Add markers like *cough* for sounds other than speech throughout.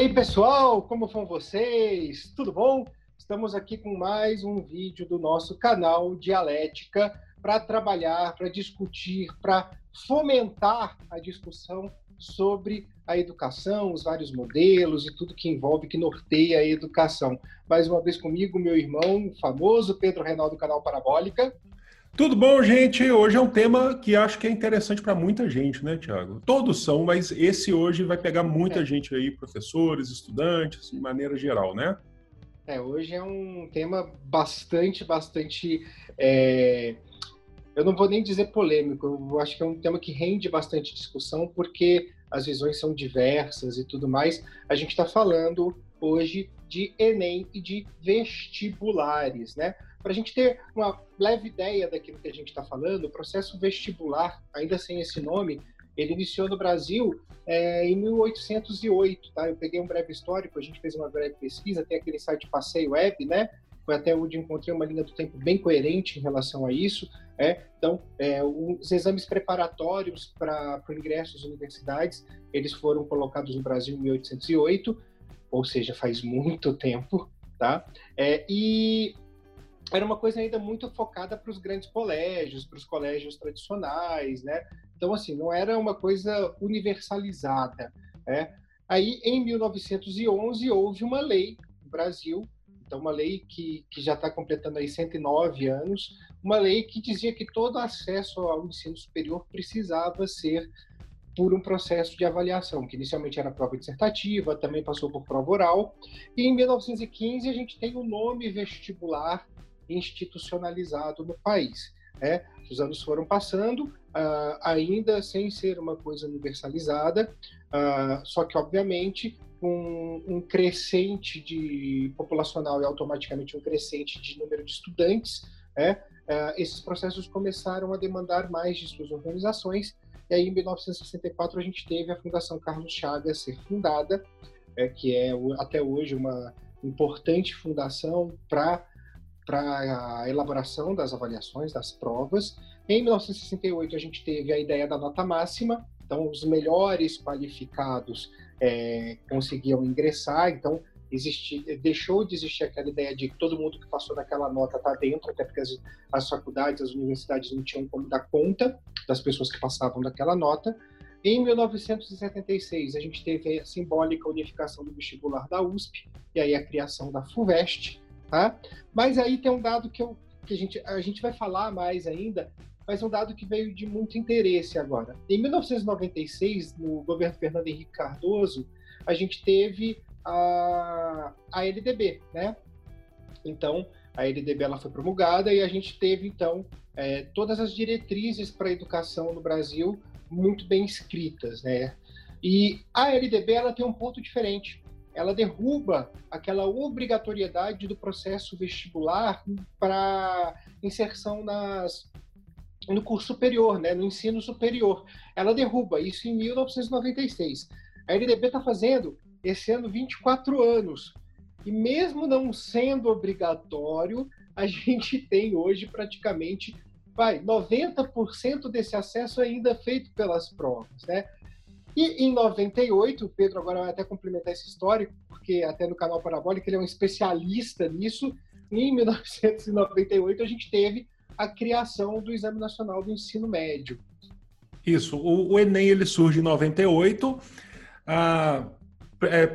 aí, pessoal, como vão vocês? Tudo bom? Estamos aqui com mais um vídeo do nosso canal Dialética para trabalhar, para discutir, para fomentar a discussão sobre a educação, os vários modelos e tudo que envolve, que norteia a educação. Mais uma vez comigo, meu irmão, o famoso Pedro Renal do canal Parabólica. Tudo bom, gente? Hoje é um tema que acho que é interessante para muita gente, né, Tiago? Todos são, mas esse hoje vai pegar muita é. gente aí, professores, estudantes, de maneira geral, né? É, hoje é um tema bastante, bastante. É... Eu não vou nem dizer polêmico, eu acho que é um tema que rende bastante discussão, porque as visões são diversas e tudo mais. A gente está falando hoje de Enem e de vestibulares, né? Para a gente ter uma leve ideia daquilo que a gente está falando, o processo vestibular, ainda sem esse nome, ele iniciou no Brasil é, em 1808, tá? Eu peguei um breve histórico, a gente fez uma breve pesquisa, tem aquele site Passeio Web, né? Foi até onde encontrei uma linha do tempo bem coerente em relação a isso. É? Então, é, os exames preparatórios para o ingresso às universidades, eles foram colocados no Brasil em 1808, ou seja, faz muito tempo, tá? É, e era uma coisa ainda muito focada para os grandes colégios, para os colégios tradicionais, né? Então, assim, não era uma coisa universalizada, né? Aí, em 1911, houve uma lei no Brasil, então uma lei que, que já está completando aí 109 anos, uma lei que dizia que todo acesso ao ensino superior precisava ser por um processo de avaliação, que inicialmente era prova dissertativa, também passou por prova oral, e em 1915 a gente tem o nome vestibular institucionalizado no país. Né? Os anos foram passando, uh, ainda sem ser uma coisa universalizada, uh, só que, obviamente, um, um, crescente de populacional e automaticamente um crescente de número de estudantes, né? uh, esses processos começaram a demandar mais de suas organizações, e aí em 1964 a gente teve a Fundação Carlos Chagas ser fundada, é, que é até hoje uma importante fundação para para a elaboração das avaliações, das provas. Em 1968, a gente teve a ideia da nota máxima, então os melhores qualificados é, conseguiam ingressar, então existi, deixou de existir aquela ideia de que todo mundo que passou naquela nota está dentro, até porque as, as faculdades, as universidades não tinham como dar conta das pessoas que passavam daquela nota. Em 1976, a gente teve a simbólica unificação do vestibular da USP, e aí a criação da FUVEST, Tá? Mas aí tem um dado que, eu, que a, gente, a gente vai falar mais ainda, mas um dado que veio de muito interesse agora. Em 1996, no governo Fernando Henrique Cardoso, a gente teve a, a LDB, né? Então, a LDB ela foi promulgada e a gente teve, então, é, todas as diretrizes para a educação no Brasil muito bem escritas, né? E a LDB ela tem um ponto diferente ela derruba aquela obrigatoriedade do processo vestibular para inserção nas, no curso superior, né, no ensino superior. Ela derruba isso em 1996. A LDB está fazendo esse ano 24 anos. E mesmo não sendo obrigatório, a gente tem hoje praticamente vai 90% desse acesso ainda feito pelas provas, né? E em 98, o Pedro agora vai até complementar esse histórico, porque até no canal Parabólica ele é um especialista nisso. Em 1998 a gente teve a criação do Exame Nacional do Ensino Médio. Isso, o, o Enem ele surge em 98, ah, é,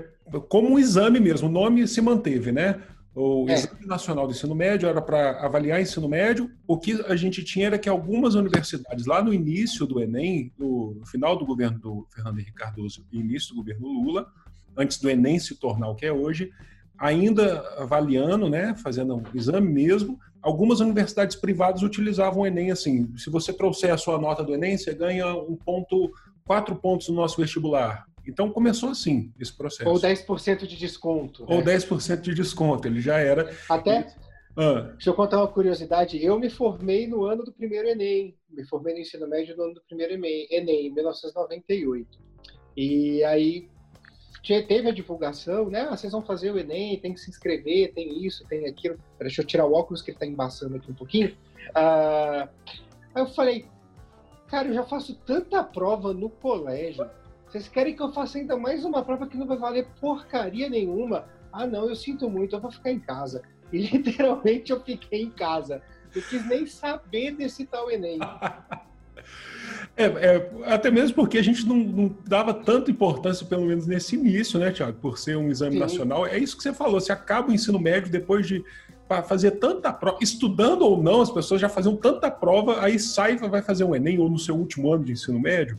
como um exame mesmo, o nome se manteve, né? O é. Exame Nacional do Ensino Médio era para avaliar ensino médio. O que a gente tinha era que algumas universidades, lá no início do Enem, no, no final do governo do Fernando Henrique Cardoso e início do governo Lula, antes do Enem se tornar o que é hoje, ainda avaliando, né, fazendo um exame mesmo, algumas universidades privadas utilizavam o Enem assim, se você trouxer a sua nota do Enem, você ganha um ponto, quatro pontos no nosso vestibular. Então começou assim esse processo. Ou 10% de desconto. Ou né? 10% de desconto, ele já era. Até. Ah. Deixa eu contar uma curiosidade. Eu me formei no ano do primeiro Enem. Me formei no ensino médio no ano do primeiro Enem, em 1998. E aí teve a divulgação, né? Ah, vocês vão fazer o Enem, tem que se inscrever, tem isso, tem aquilo. Deixa eu tirar o óculos que ele tá embaçando aqui um pouquinho. Ah, aí eu falei, cara, eu já faço tanta prova no colégio Vocês querem que eu faça ainda mais uma prova que não vai valer porcaria nenhuma? Ah, não, eu sinto muito, eu vou ficar em casa. E *laughs* literalmente eu fiquei em casa. Eu quis nem saber desse tal Enem. *laughs* É, é, até mesmo porque a gente não, não, dava tanta importância, pelo menos nesse início, né, Tiago, por ser um exame Sim. nacional. É isso que você falou, você acaba o ensino médio depois de fazer tanta prova, estudando ou não, as pessoas já faziam tanta prova, aí sai vai fazer um Enem ou no seu último ano de ensino médio.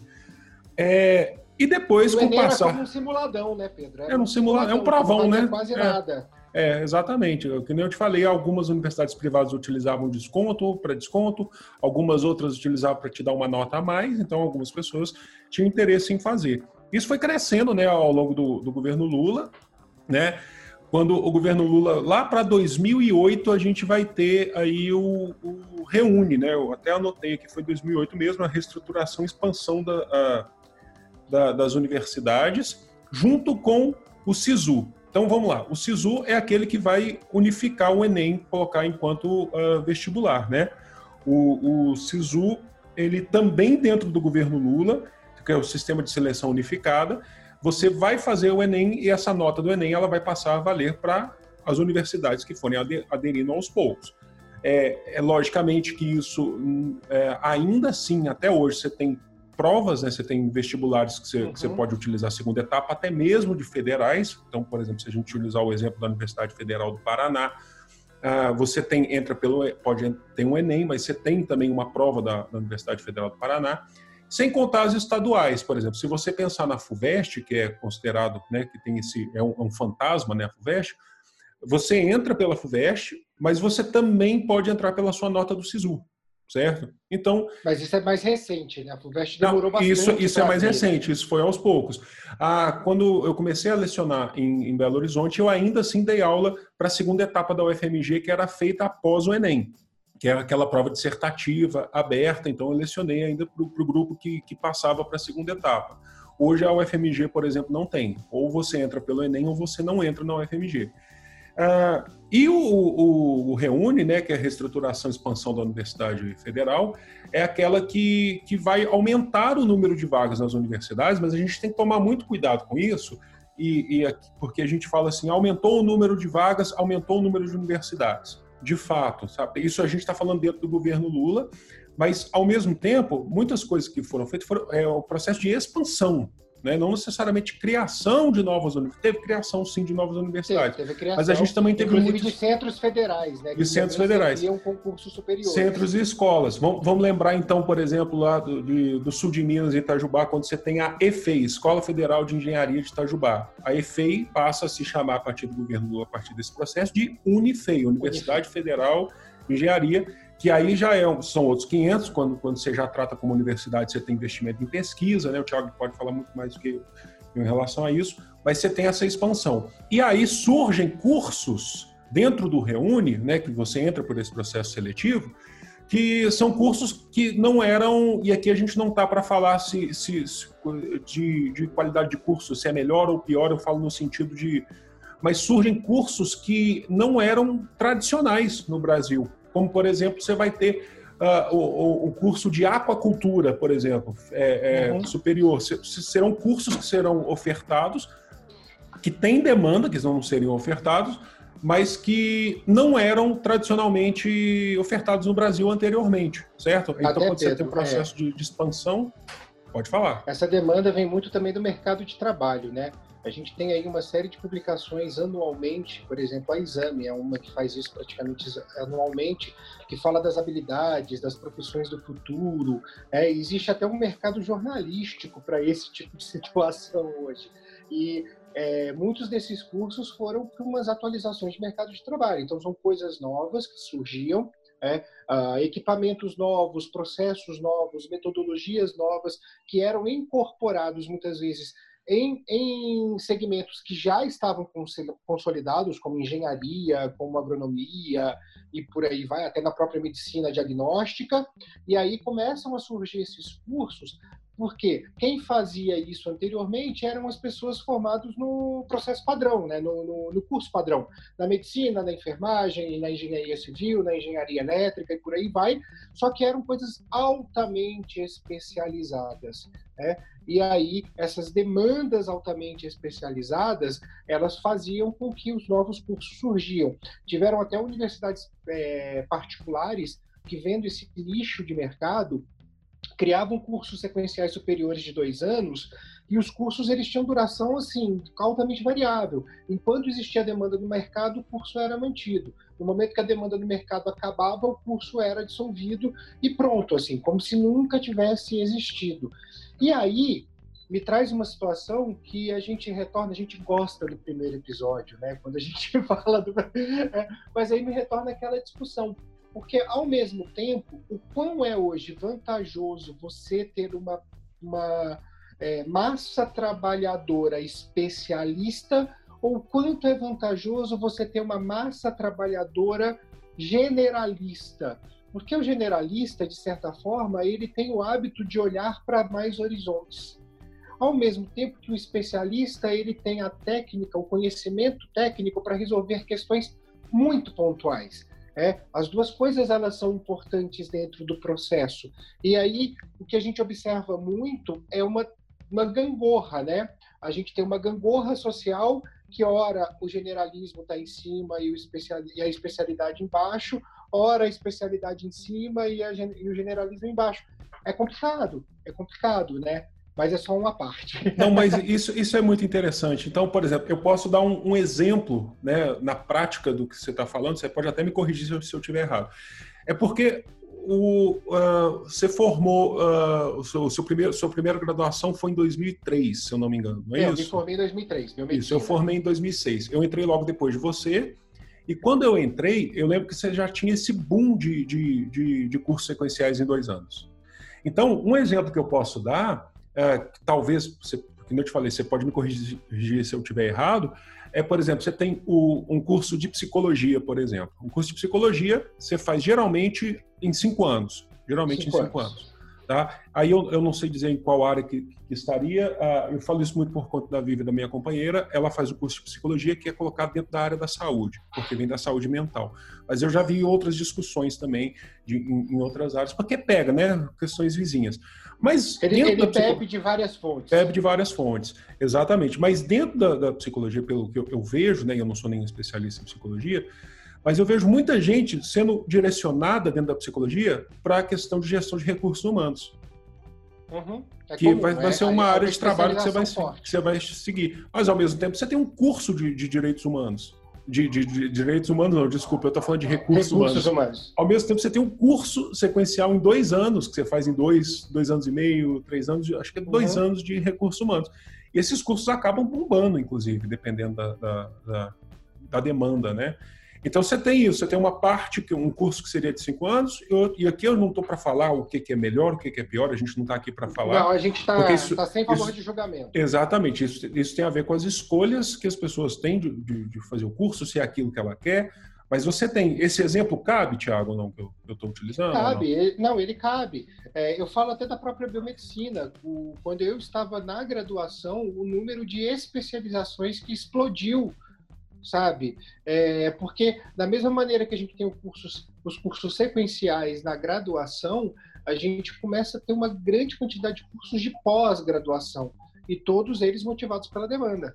É, e depois, o com Enem passar. Era um simuladão, né, Pedro? Era, um simuladão, é um provão, né? Quase é. nada. É, exatamente. Que nem eu te falei, algumas universidades privadas utilizavam desconto para desconto, algumas outras utilizavam para te dar uma nota a mais, então algumas pessoas tinham interesse em fazer. Isso foi crescendo né, ao longo do, do governo Lula, né? Quando o governo Lula, lá para 2008, a gente vai ter aí o, o, Reúne, né? Eu até anotei que foi 2008 mesmo, a reestruturação e expansão da, a, da, das universidades, junto com o SISU. Então vamos lá, o SISU é aquele que vai unificar o Enem, colocar enquanto uh, vestibular, né? O, o SISU, ele também dentro do governo Lula, que é o sistema de seleção unificada, você vai fazer o Enem e essa nota do Enem ela vai passar a valer para as universidades que forem aderindo aos poucos. É, é logicamente que isso é, ainda assim até hoje você tem provas, né? Você tem vestibulares que você, uhum. que você, pode utilizar a segunda etapa, até mesmo de federais. Então, por exemplo, se a gente utilizar o exemplo da Universidade Federal do Paraná, uh, você tem entra pelo pode ter um Enem, mas você tem também uma prova da, da, Universidade Federal do Paraná. Sem contar as estaduais, por exemplo, se você pensar na Fuvest, que é considerado, né, que tem esse é um, é um fantasma, né, a Fuvest, você entra pela Fuvest, mas você também pode entrar pela sua nota do SISU certo? Então, mas isso é mais recente, né? A FUVEST demorou não, bastante. Isso, isso é mais recente, isso foi aos poucos. Ah, quando eu comecei a lecionar em, em Belo Horizonte, eu ainda assim dei aula para a segunda etapa da UFMG, que era feita após o Enem, que é aquela prova dissertativa aberta. Então, eu lecionei ainda para o grupo que, que passava para a segunda etapa. Hoje a UFMG, por exemplo, não tem. Ou você entra pelo Enem ou você não entra na UFMG. Ah, e o, o, o, Reúne, né, que é a reestruturação e expansão da Universidade Federal, é aquela que, que vai aumentar o número de vagas nas universidades, mas a gente tem que tomar muito cuidado com isso, e, e porque a gente fala assim, aumentou o número de vagas, aumentou o número de universidades. De fato, sabe? isso a gente está falando dentro do governo Lula, mas, ao mesmo tempo, muitas coisas que foram feitas foram é, o processo de expansão né? não necessariamente criação de novas universidades. Teve criação, sim, de novas universidades. Teve, criação, mas a gente também teve muitos... de centros federais, né? De centros federais. um concurso superior. Centros e escolas. Vamos, vamos lembrar, então, por exemplo, lá do, de, do sul de Minas, em Itajubá, quando você tem a EFEI, Escola Federal de Engenharia de Itajubá. A EFEI passa a se chamar, a partir do governo Lula, a partir desse processo, de Unifei, Universidade Unifei. Federal de Engenharia, que aí já é, são outros 500, quando, quando você já trata como universidade, você tem investimento em pesquisa, né? o Thiago pode falar muito mais do que em relação a isso, mas você tem essa expansão. E aí surgem cursos dentro do Reúne, né, que você entra por esse processo seletivo, que são cursos que não eram, e aqui a gente não está para falar se, se, se de, de, qualidade de curso, se é melhor ou pior, eu falo no sentido de. Mas surgem cursos que não eram tradicionais no Brasil como por exemplo você vai ter uh, o, o, curso de aquacultura, por exemplo, é, é, uhum. superior. Serão cursos que serão ofertados, que têm demanda, que não seriam ofertados, mas que não eram tradicionalmente ofertados no Brasil anteriormente, certo? Então, Até quando você tem um processo é. de, de expansão, pode falar. Essa demanda vem muito também do mercado de trabalho, né? A gente tem aí uma série de publicações anualmente, por exemplo, a Exame é uma que faz isso praticamente anualmente, que fala das habilidades, das profissões do futuro. É, existe até um mercado jornalístico para esse tipo de *laughs* situação hoje. E é, muitos desses cursos foram para umas atualizações de mercado de trabalho. Então, são coisas novas que surgiam, é, uh, equipamentos novos, processos novos, metodologias novas que eram incorporados muitas vezes em, em segmentos que já estavam consolidados, como engenharia, como agronomia e por aí vai, até na própria medicina diagnóstica, e aí começam a surgir esses cursos porque quem fazia isso anteriormente eram as pessoas formadas no processo padrão, né? no, no, no, curso padrão, na medicina, na enfermagem, na engenharia civil, na engenharia elétrica e por aí vai, só que eram coisas altamente especializadas. Né? E aí, essas demandas altamente especializadas, elas faziam com que os novos cursos surgiam. Tiveram até universidades é, particulares que, vendo esse lixo de mercado, criavam cursos sequenciais superiores de dois anos e os cursos eles tinham duração assim altamente variável. Enquanto existia demanda no mercado, o curso era mantido. No momento que a demanda no mercado acabava, o curso era dissolvido e pronto, assim, como se nunca tivesse existido. E aí me traz uma situação que a gente retorna, a gente gosta do primeiro episódio, né? Quando a *laughs* gente fala do, é, mas aí me retorna aquela discussão porque, ao mesmo tempo, o quão é hoje vantajoso você ter uma, uma é, massa trabalhadora especialista ou quanto é vantajoso você ter uma massa trabalhadora generalista. Porque o generalista, de certa forma, ele tem o hábito de olhar para mais horizontes. Ao mesmo tempo que o especialista, ele tem a técnica, o conhecimento técnico para resolver questões muito pontuais. É, as duas coisas elas são importantes dentro do processo. E aí o que a gente observa muito é uma, uma gangorra, né? A gente tem uma gangorra social que ora o generalismo está em cima e, o especial, e a especialidade embaixo, ora a especialidade em cima e, a, e o generalismo embaixo. É complicado, é complicado, né? mas é só uma parte. *laughs* Não, mas isso, isso é muito interessante. Então, por exemplo, eu posso dar um, um exemplo né, na prática do que você está falando, você pode até me corrigir se eu, se eu estiver errado. É porque o, uh, você formou, uh, o seu, seu primeiro, sua primeira graduação foi em 2003, se eu não me engano, não é, é isso? Eu me formei em 2003. Isso, eu formei em 2006. Eu entrei logo depois de você, e quando eu entrei, eu lembro que você já tinha esse boom de, de, de, de cursos sequenciais em dois anos. Então, um exemplo que eu posso dar é, talvez, você, como eu te falei, você pode me corrigir se eu estiver errado, é, por exemplo, você tem o, um curso de psicologia, por exemplo. Um curso de psicologia você faz geralmente em cinco anos. Geralmente cinco em cinco anos. anos. Tá? Aí eu, eu não sei dizer em qual área que, que estaria, uh, eu falo isso muito por conta da Vivi, da minha companheira, ela faz o curso de psicologia que é colocado dentro da área da saúde, porque vem da saúde mental. Mas eu já vi outras discussões também de, em, em outras áreas, porque pega, né, questões vizinhas. Mas ele, ele de várias fontes. Bebe de várias fontes, exatamente. Mas dentro da, da psicologia, pelo que eu, eu vejo, né, eu não sou nem especialista em psicologia, mas eu vejo muita gente sendo direcionada dentro da psicologia para a questão de gestão de recursos humanos. Uhum. É que comum, vai, vai, ser uma é, área de trabalho que você, vai, que você vai seguir. Mas, ao mesmo tempo, você tem um curso de, de direitos humanos. De, de, de, direitos humanos, não, desculpa, eu estou falando de recursos, recursos humanos. humanos. Ao mesmo tempo, você tem um curso sequencial em dois anos, que você faz em dois, dois anos e meio, três anos, acho que é dois uhum. anos de recursos humanos. E esses cursos acabam bombando, inclusive, dependendo da, da, da, da demanda, né? Então você tem isso, você tem uma parte, que um curso que seria de cinco anos, e aqui eu não estou para falar o que, é melhor, o que, que, é pior, a gente não está aqui para falar. Não, a gente está tá sem valor isso, de julgamento. Exatamente, isso, isso tem a ver com as escolhas que as pessoas têm de, de, de, fazer o curso, se é aquilo que ela quer. Mas você tem, esse exemplo cabe, Tiago, não, que eu estou utilizando? Cabe, não? Ele, não, ele cabe. É, eu falo até da própria biomedicina. O, quando eu estava na graduação, o número de especializações que explodiu sabe? É, porque da mesma maneira que a gente tem os cursos, os cursos sequenciais na graduação, a gente começa a ter uma grande quantidade de cursos de pós-graduação e todos eles motivados pela demanda.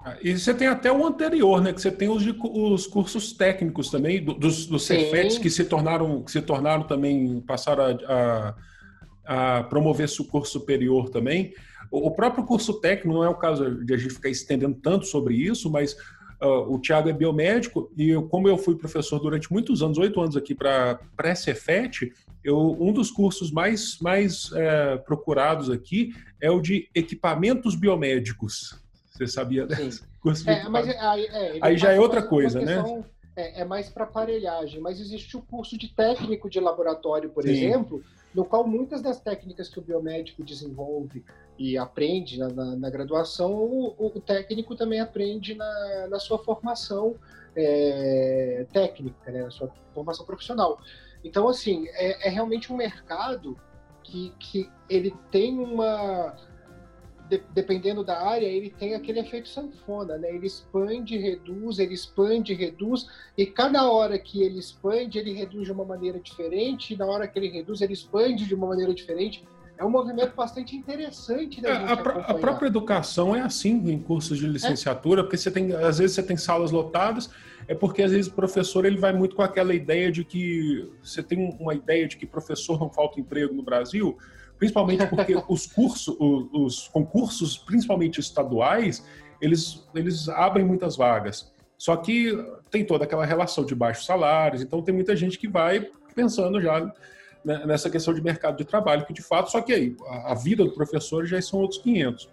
Ah, e você tem até o anterior, né? Que você tem os, de, os cursos técnicos também, dos, dos Cefetes que se tornaram, que se tornaram também, passaram a, a, a promover o curso superior também. O, o próprio curso técnico não é o caso de a gente ficar estendendo tanto sobre isso, mas Uh, o Tiago é biomédico e eu, como eu fui professor durante muitos anos, oito anos aqui para a Cefet, eu, um dos cursos mais, mais é, procurados aqui é o de equipamentos biomédicos. Você sabia desse *laughs* curso? É, mas é, aí, é, aí já é outra coisa, né? É, é, mais para aparelhagem, mas existe o curso de técnico de laboratório, por Sim. exemplo, no qual muitas das técnicas que o biomédico desenvolve e aprende na, na, na graduação, o, o, técnico também aprende na, na sua formação é, técnica, né, na sua formação profissional. Então, assim, é, é realmente um mercado que, que ele tem uma de, dependendo da área, ele tem aquele efeito sanfona, né? Ele expande, reduz, ele expande, reduz, e cada hora que ele expande, ele reduz de uma maneira diferente, e na hora que ele reduz, ele expande de uma maneira diferente. É um movimento bastante interessante. É, a, a, própria educação é assim em cursos de licenciatura, é. porque você tem, às vezes você tem salas lotadas, é porque às vezes o professor ele vai muito com aquela ideia de que você tem uma ideia de que professor não falta emprego no Brasil, principalmente porque *laughs* os cursos, os, os concursos, principalmente estaduais, eles, eles abrem muitas vagas. Só que tem toda aquela relação de baixos salários, então tem muita gente que vai pensando já nessa questão de mercado de trabalho, que de fato, só que aí a, vida do professor já são outros 500.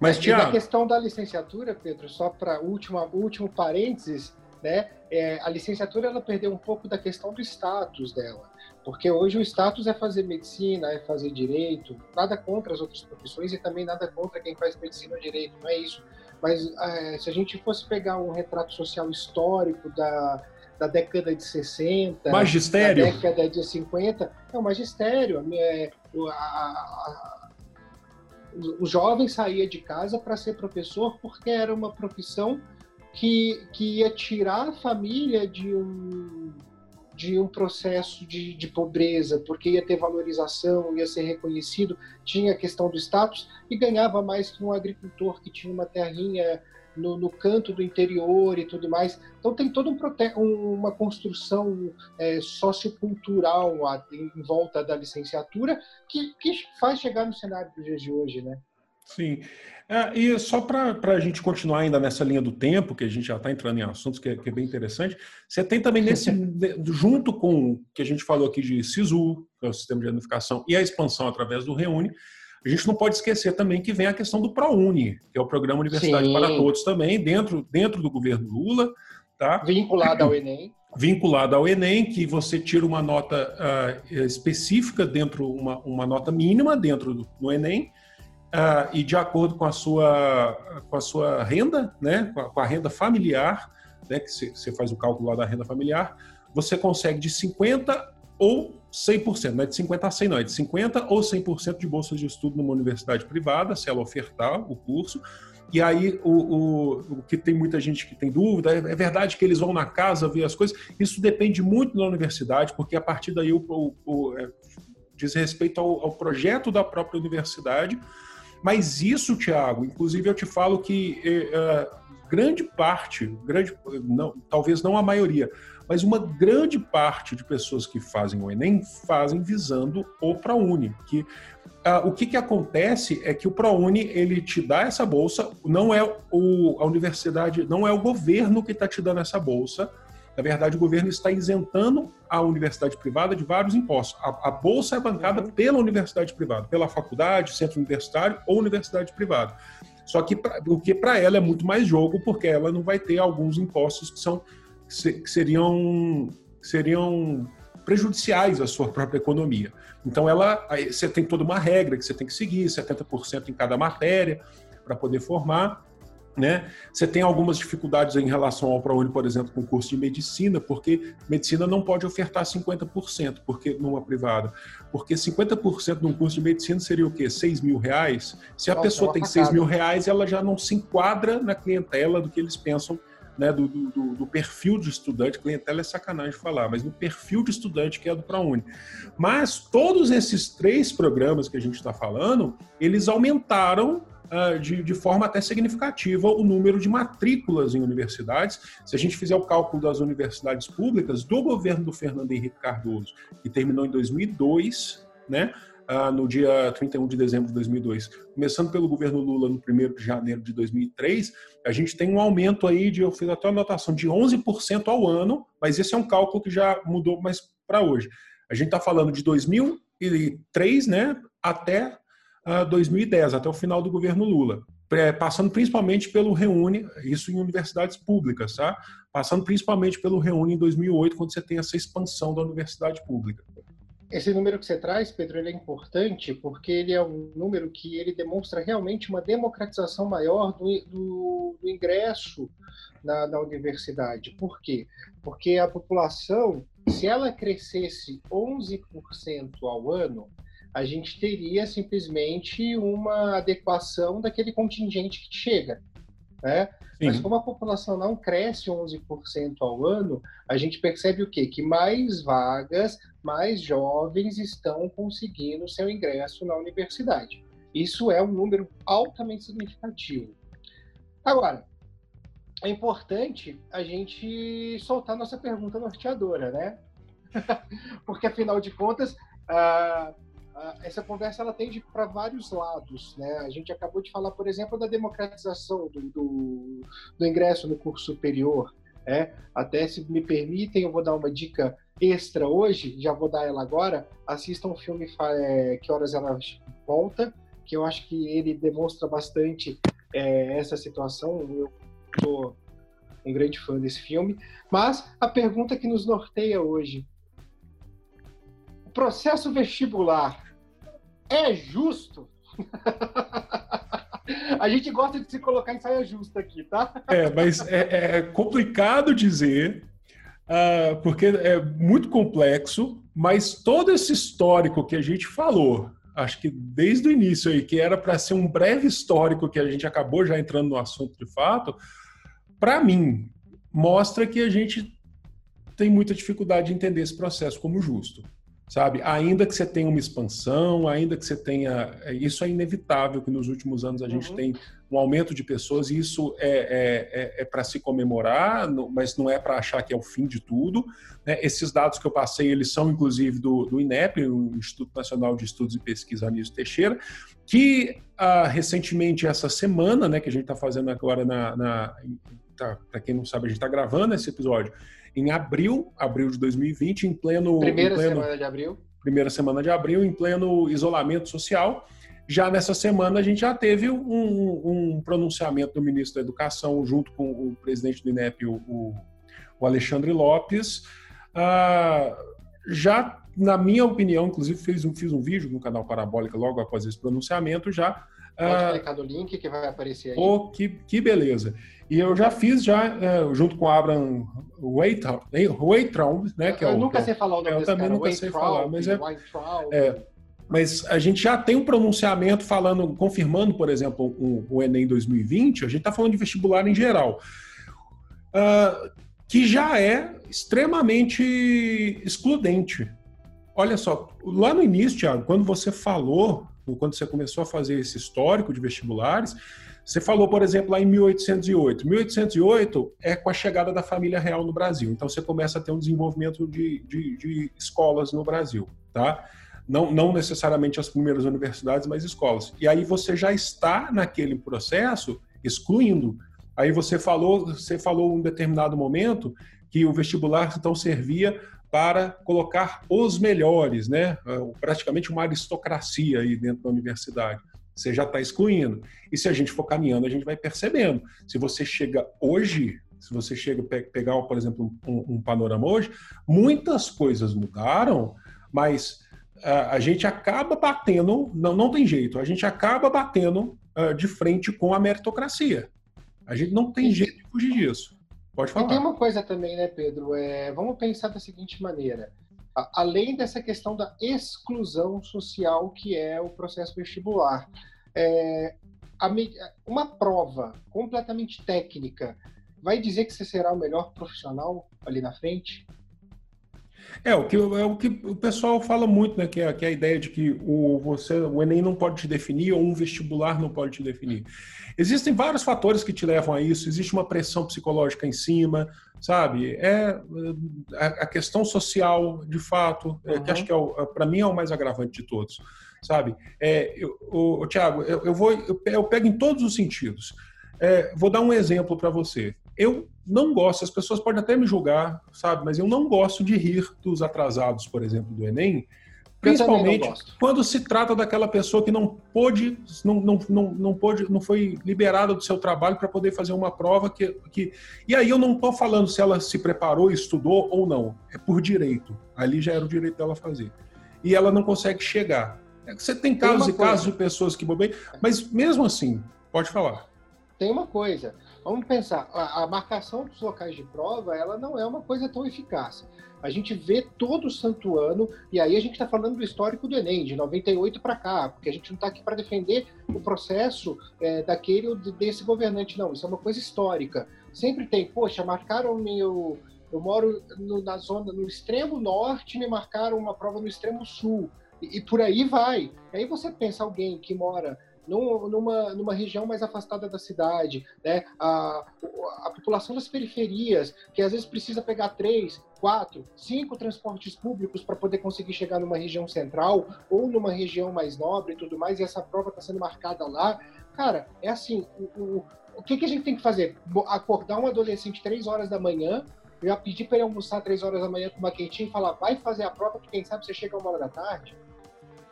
Mas, Tiago... a questão da licenciatura, Pedro, só para último, último parênteses, né, é, a licenciatura ela perdeu um pouco da questão do status dela, porque hoje o status é fazer medicina, é fazer direito, nada contra as outras profissões e também nada contra quem faz medicina ou direito, não é isso. Mas é, se a gente fosse pegar um retrato social histórico da, da década de 60, magistério. da década de 50, é o magistério. É, a, a, o jovem saía de casa para ser professor porque era uma profissão que, que ia tirar a família de um, de um processo de, de pobreza, porque ia ter valorização, ia ser reconhecido, tinha a questão do status e ganhava mais que um agricultor que tinha uma terrinha no, no canto do interior e tudo mais. Então tem toda um, uma construção é, sociocultural em volta da licenciatura que, que faz chegar no cenário dos dias de hoje, né? Sim. É, e só para a gente continuar ainda nessa linha do tempo, que a gente já está entrando em assuntos que é, que é, bem interessante, você tem também nesse, *laughs* junto com o que a gente falou aqui de SISU, que é o Sistema de Identificação, e a expansão através do Reúne, a gente não pode esquecer também que vem a questão do ProUni, que é o Programa Universidade Sim. para Todos também, dentro, dentro do governo Lula. Tá? Vinculado ao Enem. *clears throat* Vinculado ao Enem, que você tira uma nota uh, específica dentro, uma, uma nota mínima dentro do no Enem, uh, e de acordo com a sua, com a sua renda, né, com a, com a renda familiar, né, que você faz o cálculo lá da renda familiar, você consegue de 50 ou 100%, não é de 50 a 100 não, é de 50 ou 100% de bolsas de estudo numa universidade privada, se ela ofertar o curso, e aí, o, o, o, que tem muita gente que tem dúvida, é, é, verdade que eles vão na casa ver as coisas? Isso depende muito da universidade, porque a partir daí o, o é, diz respeito ao, ao, projeto da própria universidade, mas isso, Tiago, inclusive eu te falo que é, é, grande parte, grande, não, talvez não a maioria, mas uma grande parte de pessoas que fazem o Enem fazem visando o ProUni, que uh, o que, que acontece é que o ProUni ele te dá essa bolsa, não é o, a universidade, não é o governo que está te dando essa bolsa, na verdade, o governo está isentando a universidade privada de vários impostos. A, a bolsa é bancada uhum. pela universidade privada, pela faculdade, centro universitário ou universidade privada. Só que pra, o que para ela é muito mais jogo, porque ela não vai ter alguns impostos que são que seriam seriam prejudiciais à sua própria economia. Então ela você tem toda uma regra que você tem que seguir, 70% em cada matéria para poder formar. Né? Você tem algumas dificuldades em relação ao ProUni, por exemplo, com o curso de medicina, porque medicina não pode ofertar 50%, porque numa privada. Porque 50% de um curso de medicina seria o quê? 6 mil reais? Se a Nossa, pessoa tem 6 mil reais, ela já não se enquadra na clientela do que eles pensam né, do, do, do, perfil de estudante, clientela é sacanagem falar, mas no perfil de estudante que é do ProUni. Mas todos esses três programas que a gente está falando, eles aumentaram uh, de, de, forma até significativa o número de matrículas em universidades. Se a gente fizer o cálculo das universidades públicas do governo do Fernando Henrique Cardoso, que terminou em 2002, né, ah, no dia 31 de dezembro de 2002. Começando pelo governo Lula no 1 de janeiro de 2003, a gente tem um aumento aí de, eu fiz até uma anotação, de 11% ao ano, mas esse é um cálculo que já mudou mais para hoje. A gente está falando de 2003 né, até 2010, ah, até o final do governo Lula passando principalmente pelo Reúne, isso em universidades públicas, tá? Passando principalmente pelo Reúne em 2008, quando você tem essa expansão da universidade pública. Esse número que você traz, Pedro, ele é importante porque ele é um número que ele demonstra realmente uma democratização maior do, do, do ingresso na, na, universidade. Por quê? Porque a população, se ela crescesse 11% ao ano, a gente teria simplesmente uma adequação daquele contingente que chega. Né? Mas como a população não cresce 11% ao ano, a gente percebe o quê? Que mais vagas mais jovens estão conseguindo seu ingresso na universidade. Isso é um número altamente significativo. Agora, é importante a gente soltar nossa pergunta norteadora, né? *laughs* Porque, afinal de contas, essa conversa ela tende para vários lados. Né? A gente acabou de falar, por exemplo, da democratização do, do, do ingresso no curso superior. É, até se me permitem, eu vou dar uma dica extra hoje, já vou dar ela agora. Assistam um filme é, Que Horas Ela Volta, que eu acho que ele demonstra bastante é, essa situação. Eu sou um grande fã desse filme. Mas a pergunta que nos norteia hoje: o processo vestibular é justo? *laughs* *laughs* A gente gosta de se colocar em saia justa aqui, tá? É, mas é, é complicado dizer, uh, porque é muito complexo, mas todo esse histórico que a gente falou, acho que desde o início aí, que era para ser um breve histórico que a gente acabou já entrando no assunto de fato, para mim, mostra que a gente tem muita dificuldade de entender esse processo como justo sabe? Ainda que você tenha uma expansão, ainda que você tenha. É, isso é inevitável que nos últimos anos a gente uhum. tem um aumento de pessoas e isso é, é, é, é para se comemorar, mas não é para achar que é o fim de tudo. Né? Esses dados que eu passei, eles são inclusive do, do INEP, o Instituto Nacional de Estudos e Pesquisa Anísio Teixeira, que ah, recentemente, essa semana, né, que a gente está fazendo agora na. na tá, para quem não sabe, a gente está gravando esse episódio em abril, abril de 2020, em pleno. Primeira em pleno, semana de abril. Primeira semana de abril, em pleno isolamento social. Já nessa semana, a gente já teve um, um pronunciamento do ministro da Educação, junto com o presidente do INEP, o, o Alexandre Lopes. Ah, já, na minha opinião, inclusive fiz um, fiz um vídeo no canal Parabólica logo após esse pronunciamento, já. Pode ah, clicar no link que vai aparecer aí. Oh, que, que beleza. E eu já fiz, já, é, junto com o Abraham Waitron, né? Que é o, eu nunca sei falar o nome Eu desse também cara. nunca sei falar, mas é, é, Mas a gente já tem um pronunciamento falando, confirmando, por exemplo, o, o Enem 2020, a gente está falando de vestibular em geral, uh, que já é extremamente excludente. Olha só, lá no início, Thiago, quando você falou, quando você começou a fazer esse histórico de vestibulares, você falou, por exemplo, lá em 1808. 1808 é com a chegada da família real no Brasil. Então você começa a ter um desenvolvimento de, de, de escolas no Brasil, tá? Não, não necessariamente as primeiras universidades, mas escolas. E aí você já está naquele processo excluindo. Aí você falou, você falou em um determinado momento que o vestibular então servia para colocar os melhores, né? Praticamente uma aristocracia aí dentro da universidade. Você já está excluindo. E se a gente for caminhando, a gente vai percebendo. Se você chega hoje, se você chega a pegar, por exemplo, um, um panorama hoje, muitas coisas mudaram, mas uh, a gente acaba batendo, não, não tem jeito, a gente acaba batendo uh, de frente com a meritocracia. A gente não tem jeito de fugir disso. Pode falar. E tem uma coisa também, né, Pedro? É, vamos pensar da seguinte maneira além dessa questão da exclusão social que é o processo vestibular. É, a, uma prova completamente técnica vai dizer que você será o melhor profissional ali na frente? É o que, é o, que o pessoal fala muito, né? Que é, que é a ideia de que o, você, o Enem não pode te definir ou um vestibular não pode te definir. Existem vários fatores que te levam a isso, existe uma pressão psicológica em cima, sabe? É a, a questão social, de fato, uhum. é, que acho que é, para mim é o mais agravante de todos, sabe? É, eu, o, o Tiago, eu, eu, vou, eu, eu, pego em todos os sentidos. É, vou dar um exemplo para você. Eu não gosto, as pessoas podem até me julgar, sabe? Mas eu não gosto de rir dos atrasados, por exemplo, do Enem, Principalmente quando se trata daquela pessoa que não pôde, não, não, não, não, pôde, não foi liberada do seu trabalho para poder fazer uma prova que, que. E aí eu não estou falando se ela se preparou, estudou ou não. É por direito. Ali já era o direito dela fazer. E ela não consegue chegar. É você tem casos tem e casos de pessoas que bobei, mas mesmo assim, pode falar. Tem uma coisa. Vamos pensar, a, marcação dos locais de prova, ela não é uma coisa tão eficaz. A gente vê todo santo ano, e aí a gente está falando do histórico do Enem, de 98 para cá, porque a gente não está aqui para defender o processo é, daquele desse governante, não. Isso é uma coisa histórica. Sempre tem, poxa, marcaram meu, eu moro no, na zona, no extremo norte, me marcaram uma prova no extremo sul. E, e por aí vai. E aí você pensa alguém que mora numa, numa região mais afastada da cidade, né? A, a população das periferias, que às vezes precisa pegar três, quatro, cinco transportes públicos para poder conseguir chegar numa região central ou numa região mais nobre e tudo mais, e essa prova está sendo marcada lá. Cara, é assim, o, o, o que, que a gente tem que fazer? Acordar um adolescente três horas da manhã, já pedir para ele almoçar três horas da manhã com uma quentinha e falar, vai fazer a prova que quem sabe você chega uma hora da tarde?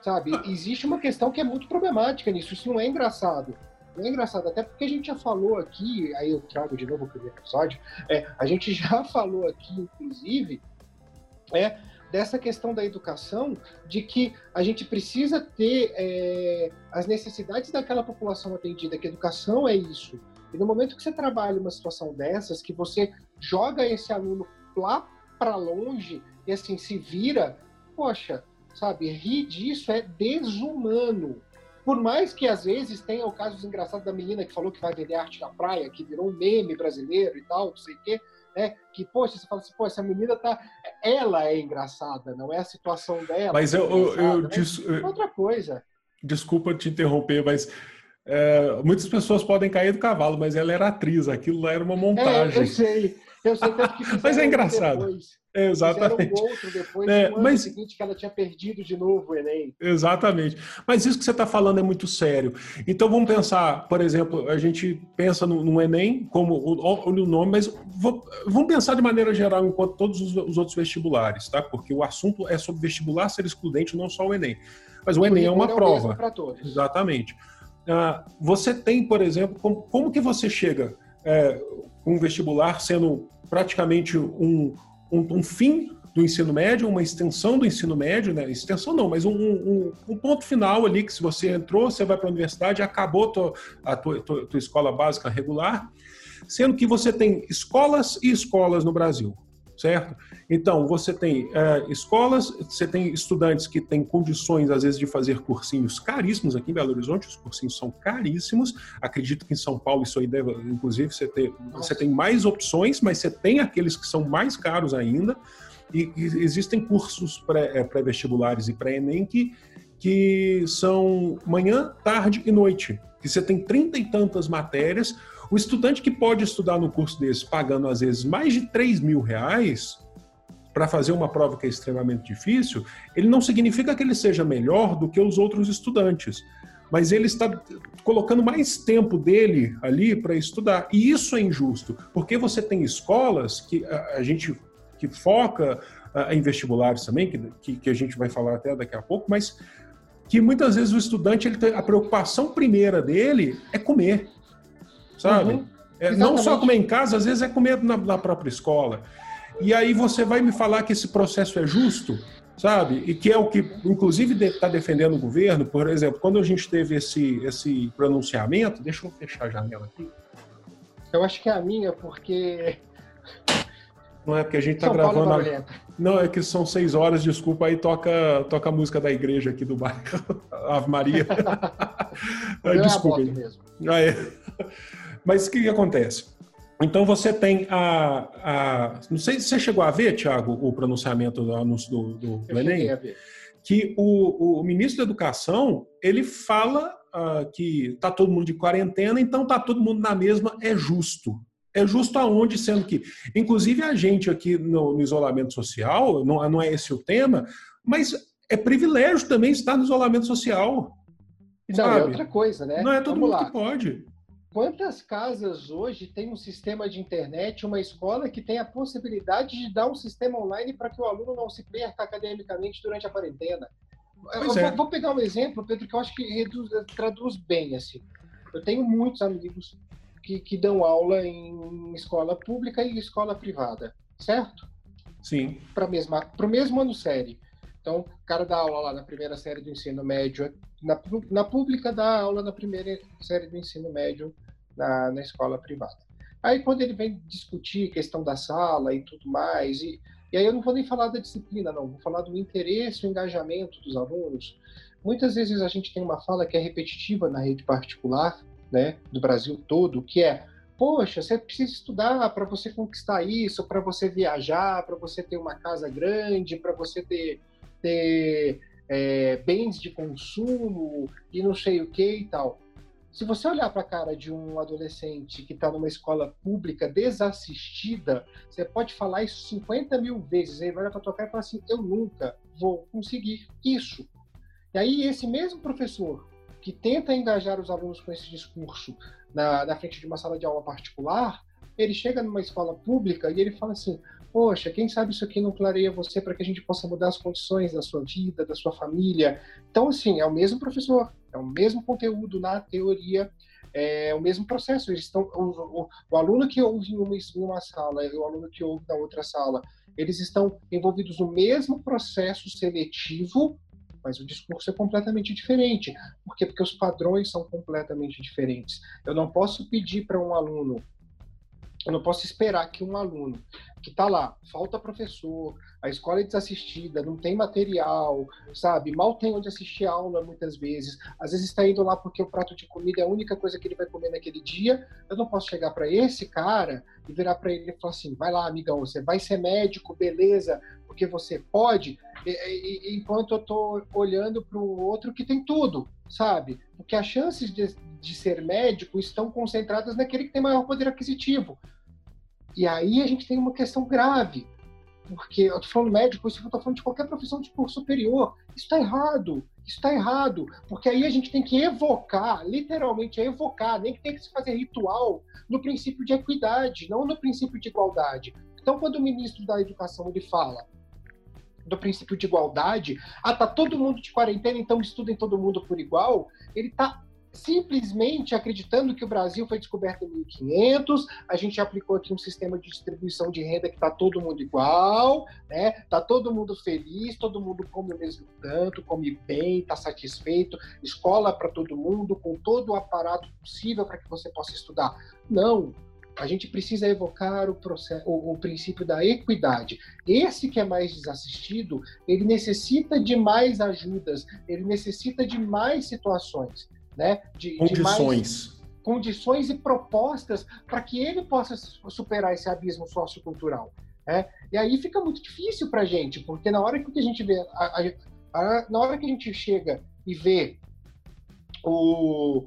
Sabe? Existe uma questão que é muito problemática nisso, isso não é engraçado. Não é engraçado, até porque a gente já falou aqui, aí eu trago de novo o primeiro episódio, é, a gente já *laughs* falou aqui, inclusive, é, dessa questão da educação, de que a gente precisa ter é, as necessidades daquela população atendida, que educação é isso. E no momento que você trabalha uma situação dessas, que você joga esse aluno lá para longe e assim se vira, poxa, sabe? Rir disso é desumano. Por mais que às vezes tenha o caso engraçado da menina que falou que vai vender arte na praia, que virou um meme brasileiro e tal, não sei o quê, né? Que, poxa, você fala assim, pô, essa menina tá. Ela é engraçada, não é a situação dela. Mas eu. eu, eu né? dis... Outra coisa. Desculpa te interromper, mas. É, muitas pessoas podem cair do cavalo, mas ela era atriz, aquilo lá era uma montagem. É, eu sei, eu sei tanto que Mas é engraçado. Depois. Exatamente. Outro depois, é, no mas... seguinte, que ela tinha perdido de novo o Enem. Exatamente. Mas isso que você está falando é muito sério. Então vamos pensar, por exemplo, a gente pensa no, no Enem como o, o, nome, mas vamos pensar de maneira geral enquanto todos os, os, outros vestibulares, tá? Porque o assunto é sobre vestibular ser excludente, não só o Enem. Mas o, o Enem é uma é prova. Exatamente. Ah, você tem, por exemplo, como, como que você chega é, um vestibular sendo praticamente um um, um fim do ensino médio, uma extensão do ensino médio, né? Extensão não, mas um, um, um ponto final ali que se você entrou, você vai para a universidade, acabou tua, a tua, tua, tua, escola básica regular, sendo que você tem escolas e escolas no Brasil certo? Então, você tem é, escolas, você tem estudantes que têm condições, às vezes, de fazer cursinhos caríssimos. Aqui em Belo Horizonte, os cursinhos são caríssimos. Acredito que em São Paulo isso aí deve, inclusive, você, ter, você tem mais opções, mas você tem aqueles que são mais caros ainda. E, e existem cursos é, pré-vestibulares e pré-ENEM que, que são manhã, tarde e noite. Que você tem trinta e tantas matérias o estudante que pode estudar no curso desse pagando às vezes mais de 3 mil reais para fazer uma prova que é extremamente difícil, ele não significa que ele seja melhor do que os outros estudantes, mas ele está colocando mais tempo dele ali para estudar. E isso é injusto, porque você tem escolas que a, gente que foca em vestibulares também, que, que, que, a gente vai falar até daqui a pouco, mas que muitas vezes o estudante ele tem, a preocupação primeira dele é comer sabe? Uhum. É, não só comer em casa, às vezes é comer na, na, própria escola. E aí você vai me falar que esse processo é justo, sabe? E que é o que, inclusive, está defendendo o governo. Por exemplo, quando a gente teve esse, esse pronunciamento, deixa eu fechar a janela aqui. Eu acho que é a minha, porque não é porque a gente está gravando. A... Não, é que são seis horas, desculpa, aí toca, toca a música da igreja aqui do bairro. *laughs* Ave Maria. *laughs* desculpa. É mesmo. Ah, é. Mas o que, que acontece? Então você tem a, a, Não sei se você chegou a ver, Tiago, o pronunciamento do anúncio do, do, do Enem. Que o, o, ministro da Educação ele fala uh, que está todo mundo de quarentena, então está todo mundo na mesma, é justo. É justo aonde, sendo que, inclusive a gente aqui no, no isolamento social, não, não é esse o tema, mas é privilégio também estar no isolamento social. Não, é sabe? é outra coisa, né? Não é todo Vamos mundo lá. que pode. Quantas casas hoje tem um sistema de internet, uma escola que tem a possibilidade de dar um sistema online para que o aluno não se perca academicamente durante a quarentena? Pois eu é. vou, pegar um exemplo, Pedro, que eu acho que reduz, traduz bem assim. Eu tenho muitos amigos que, que dão aula em escola pública e escola privada, certo? Sim. Para o mesmo ano série. Então, o cara dá aula lá na primeira série do ensino médio, na, na pública dá aula na primeira série do ensino médio na, na escola privada. Aí quando ele vem discutir questão da sala e tudo mais, e, e aí eu não vou nem falar da disciplina, não, vou falar do interesse, o engajamento dos alunos. Muitas vezes a gente tem uma fala que é repetitiva na rede particular, né, do Brasil todo, que é poxa, você precisa estudar para você conquistar isso, para você viajar, para você ter uma casa grande, para você ter, ter é, bens de consumo e não sei o que e tal. Se você olhar para a cara de um adolescente que está numa escola pública desassistida, você pode falar isso 50 mil vezes. Ele vai olhar para tua cara e falar assim: eu nunca vou conseguir isso. E aí, esse mesmo professor que tenta engajar os alunos com esse discurso na, na frente de uma sala de aula particular, ele chega numa escola pública e ele fala assim: poxa, quem sabe isso aqui não clareia você para que a gente possa mudar as condições da sua vida, da sua família. Então, assim, é o mesmo professor, é o mesmo conteúdo na teoria, é o mesmo processo. Eles estão, o, o, o aluno que ouve em uma, em uma sala e o aluno que ouve na outra sala, eles estão envolvidos no mesmo processo seletivo, mas o discurso é completamente diferente. Por quê? Porque os padrões são completamente diferentes. Eu não posso pedir para um aluno eu não posso esperar que um aluno que está lá, falta professor, a escola é desassistida, não tem material, sabe? Mal tem onde assistir aula muitas vezes. Às vezes está indo lá porque o prato de comida é a única coisa que ele vai comer naquele dia. Eu não posso chegar para esse cara e virar para ele e falar assim: vai lá, amigão, você vai ser médico, beleza, porque você pode, enquanto eu estou olhando para o outro que tem tudo, sabe? Porque as chances de, de ser médico estão concentradas naquele que tem maior poder aquisitivo. E aí a gente tem uma questão grave, porque eu estou falando médico, isso eu estou falando de qualquer profissão de curso superior. Isso está errado, isso está errado, porque aí a gente tem que evocar, literalmente evocar, nem que tem que se fazer ritual no princípio de equidade, não no princípio de igualdade. Então, quando o ministro da Educação ele fala do princípio de igualdade, ah, tá todo mundo de quarentena, então estudem todo mundo por igual, ele está simplesmente acreditando que o Brasil foi descoberto em 1500, a gente aplicou aqui um sistema de distribuição de renda que está todo mundo igual, né? Tá todo mundo feliz, todo mundo come o mesmo tanto, come bem, está satisfeito, escola para todo mundo, com todo o aparato possível para que você possa estudar. Não, a gente precisa evocar o, processo, o, o, princípio da equidade. Esse que é mais desassistido, ele necessita de mais ajudas, ele necessita de mais situações né? De, condições. De condições e propostas para que ele possa superar esse abismo sociocultural. Né? E aí fica muito difícil para a gente, porque na hora que a gente vê, a, a, a, na hora que a gente chega e vê o,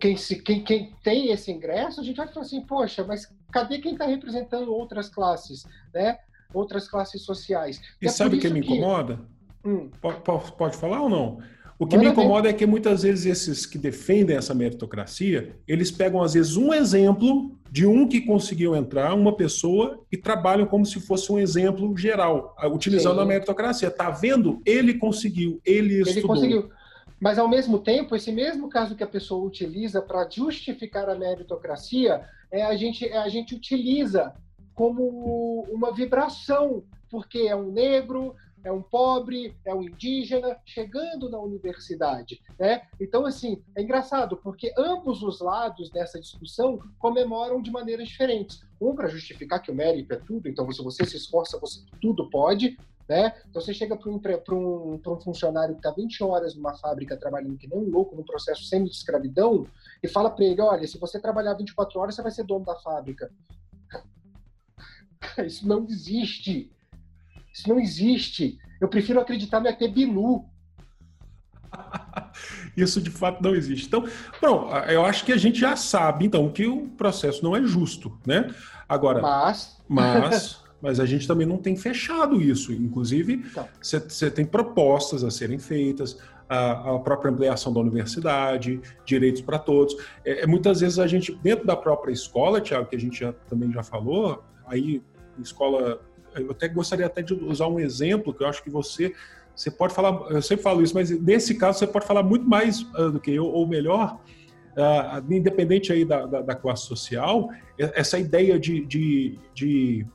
quem, se, quem, quem tem esse ingresso, a gente vai falar assim, poxa, mas cadê quem está representando outras classes, né? Outras classes sociais. E, e é sabe o que me incomoda? Hum. Pode, pode falar ou não? O que me incomoda é que muitas vezes esses que defendem essa meritocracia, eles pegam às vezes um exemplo de um que conseguiu entrar, uma pessoa, e trabalham como se fosse um exemplo geral, utilizando Sim. a meritocracia. Tá vendo? Ele conseguiu, ele estudou. Ele conseguiu. Mas, ao mesmo tempo, esse mesmo caso que a pessoa utiliza para justificar a meritocracia, é, a, gente, é, a gente utiliza como uma vibração, porque é um negro, é um pobre, é um indígena chegando na universidade, né? Então, assim, é engraçado porque ambos os lados dessa discussão comemoram de maneiras diferentes. Um para justificar que o mérito é tudo, então se você se esforça, você tudo pode, né? Então você chega para um, um, um funcionário que está 20 horas numa fábrica trabalhando que nem um louco num processo semi-escravidão e fala para ele, olha, se você trabalhar 24 horas, você vai ser dono da fábrica. Isso não existe. Isso não existe. Eu prefiro acreditar no ET Bilu. *laughs* Isso de fato não existe. Então, bom, eu acho que a gente já sabe, então, que o processo não é justo, né? Agora, mas, mas, *laughs* mas a gente também não tem fechado isso. Inclusive, você então. tem propostas a serem feitas, a, a, própria ampliação da universidade, direitos para todos. É, é, muitas vezes a gente, dentro da própria escola, Tiago, que a gente já, também já falou, aí escola eu até gostaria até de usar um exemplo que eu acho que você você pode falar, eu sempre falo isso, mas nesse caso você pode falar muito mais uh, do que eu, ou melhor, uh, independente aí da, da, da, classe social, essa ideia de, de, de,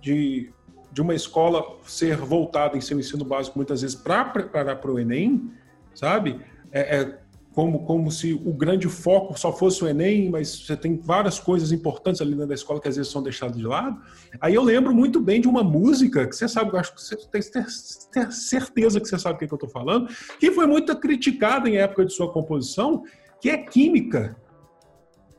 de, de uma escola ser voltada em seu ensino básico muitas vezes para preparar para o Enem, sabe? É, é, como, como se o grande foco só fosse o Enem, mas você tem várias coisas importantes ali dentro da escola que às vezes são deixadas de lado. Aí eu lembro muito bem de uma música que você sabe, eu acho que você tem ter certeza que você sabe o que, é que eu estou falando, que foi muito criticada em época de sua composição, que é Química.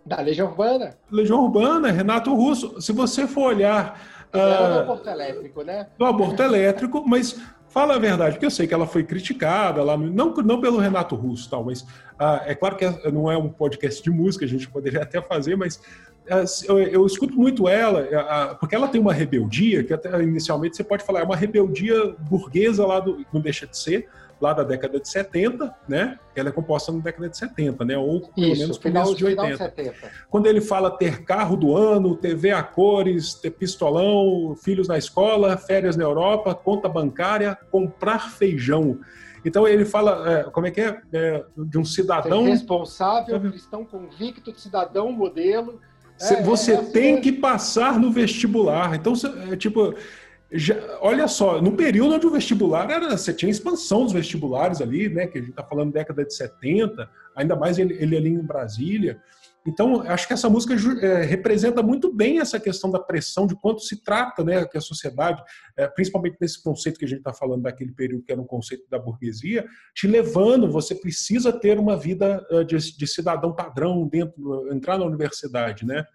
Da Legião Urbana. Legião Urbana, Renato Russo. Se você for olhar. Do aborto elétrico, né? Do aborto elétrico, mas fala a verdade, porque eu sei que ela foi criticada lá, não, não pelo Renato Russo, tal, mas uh, é claro que não é um podcast de música, a gente poderia até fazer, mas uh, eu, eu, escuto muito ela, porque ela tem uma rebeldia, que até inicialmente você pode falar, é uma rebeldia burguesa lá do. não deixa de ser, lá da década de 70, né? Ela é composta na década de 70, né? Ou pelo Isso, menos final, de 80. 70. Quando ele fala ter carro do ano, TV a cores, ter pistolão, filhos na escola, férias na Europa, conta bancária, comprar feijão. Então ele fala, é, como é que é? é de um cidadão. Responsável, cristão convicto, cidadão modelo. É, você é, tem é. que passar no vestibular. Então, é, tipo, já, olha só, no período onde o vestibular era, você tinha expansão dos vestibulares ali, né? Que a gente está falando década de 70, ainda mais ele, ele ali em Brasília. Então, acho que essa música é, representa muito bem essa questão da pressão, de quanto se trata, né, que a sociedade, é, principalmente nesse conceito que a gente está falando daquele período que era um conceito da burguesia, te levando, você precisa ter uma vida é, de, de cidadão padrão dentro, entrar na universidade, né?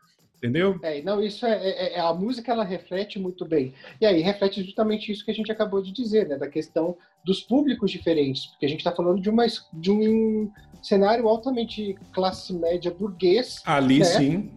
Entendeu? É, não, isso é, é, é, a música ela reflete muito bem. E aí reflete justamente isso que a gente acabou de dizer, né, da questão dos públicos diferentes, porque a gente está falando de uma de um cenário altamente classe média burguês. Ali né? sim.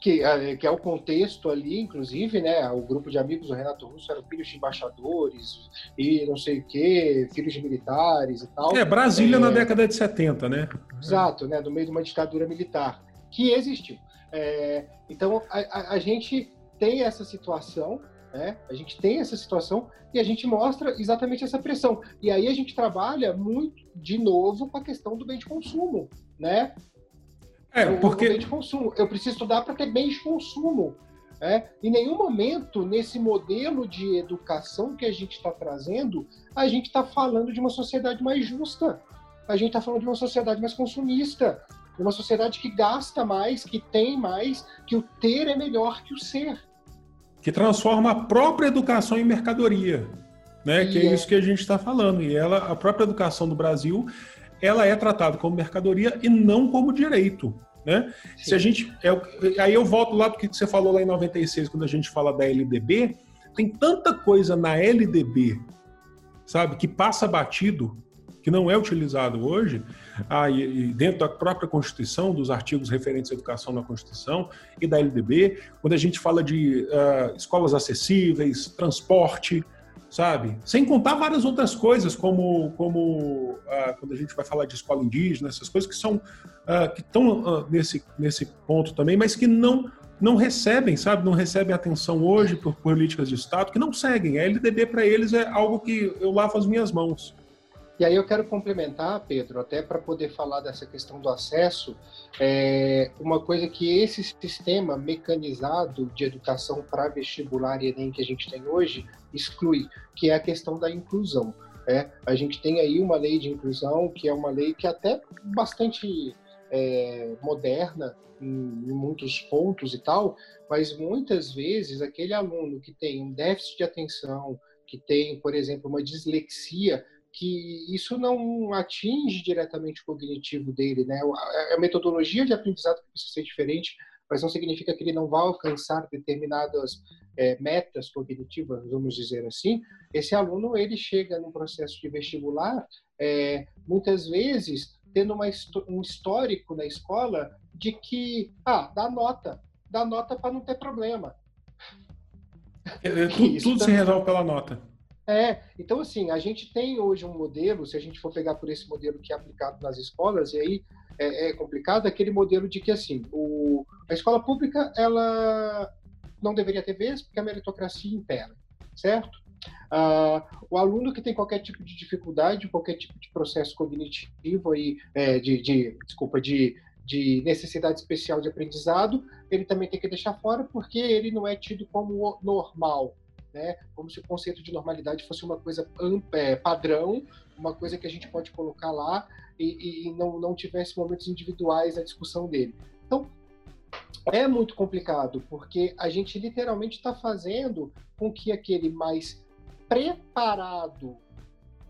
Que, é, que é o contexto ali, inclusive, né? O grupo de amigos do Renato Russo eram filhos de embaixadores e não sei o quê, filhos de militares e tal. É, Brasília é, na década de 70, né? Exato, né? No meio de uma ditadura militar que existiu. É, então, a, a, gente tem essa situação, né? A gente tem essa situação e a gente mostra exatamente essa pressão. E aí a gente trabalha muito, de novo, com a questão do bem de consumo, né? É, porque... O bem de consumo. Eu preciso estudar para ter bem de consumo. É, em nenhum momento, nesse modelo de educação que a gente está trazendo, a gente está falando de uma sociedade mais justa. A gente está falando de uma sociedade mais consumista uma sociedade que gasta mais, que tem mais, que o ter é melhor que o ser. Que transforma a própria educação em mercadoria, né? E que é, é isso que a gente está falando. E ela, a própria educação do Brasil, ela é tratada como mercadoria e não como direito. Né? Se a gente, é, aí eu volto lá do que você falou lá em 96, quando a gente fala da LDB, tem tanta coisa na LDB, sabe, que passa batido que não é utilizado hoje, ah, dentro da própria Constituição, dos artigos referentes à educação na Constituição e da LDB, quando a gente fala de uh, escolas acessíveis, transporte, sabe? Sem contar várias outras coisas, como, como uh, quando a gente vai falar de escola indígena, essas coisas que são que estão nesse, nesse ponto também, mas que não não recebem, sabe? Não recebem atenção hoje por políticas de Estado, que não seguem. A LDB para eles é algo que eu lavo as minhas mãos. E aí eu quero complementar, Pedro, até para poder falar dessa questão do acesso, é uma coisa que esse sistema mecanizado de educação para vestibular e Enem que a gente tem hoje exclui, que é a questão da inclusão. É, a gente tem aí uma lei de inclusão que é uma lei que é até bastante é, moderna em, em muitos pontos e tal, mas muitas vezes aquele aluno que tem um déficit de atenção, que tem, por exemplo, uma dislexia, que isso não atinge diretamente o cognitivo dele, né? A metodologia de aprendizado precisa ser diferente, mas não significa que ele não vá alcançar determinadas é, metas cognitivas, vamos dizer assim. Esse aluno ele chega no processo de vestibular, é, muitas vezes tendo uma, um histórico na escola de que ah dá nota, dá nota para não ter problema. É, é *laughs* tudo, tudo se resolve pela nota. É, então assim, a gente tem hoje um modelo, se a gente for pegar por esse modelo que é aplicado nas escolas, e aí é, é complicado, aquele modelo de que assim, o, a escola pública, ela não deveria ter vez porque a meritocracia impera, certo? Ah, o aluno que tem qualquer tipo de dificuldade, qualquer tipo de processo cognitivo aí, é, de, de, desculpa, de, de necessidade especial de aprendizado, ele também tem que deixar fora porque ele não é tido como normal, né? Como se o conceito de normalidade fosse uma coisa é, padrão, uma coisa que a gente pode colocar lá e, e não, não tivesse momentos individuais na discussão dele. Então, é muito complicado, porque a gente literalmente está fazendo com que aquele mais preparado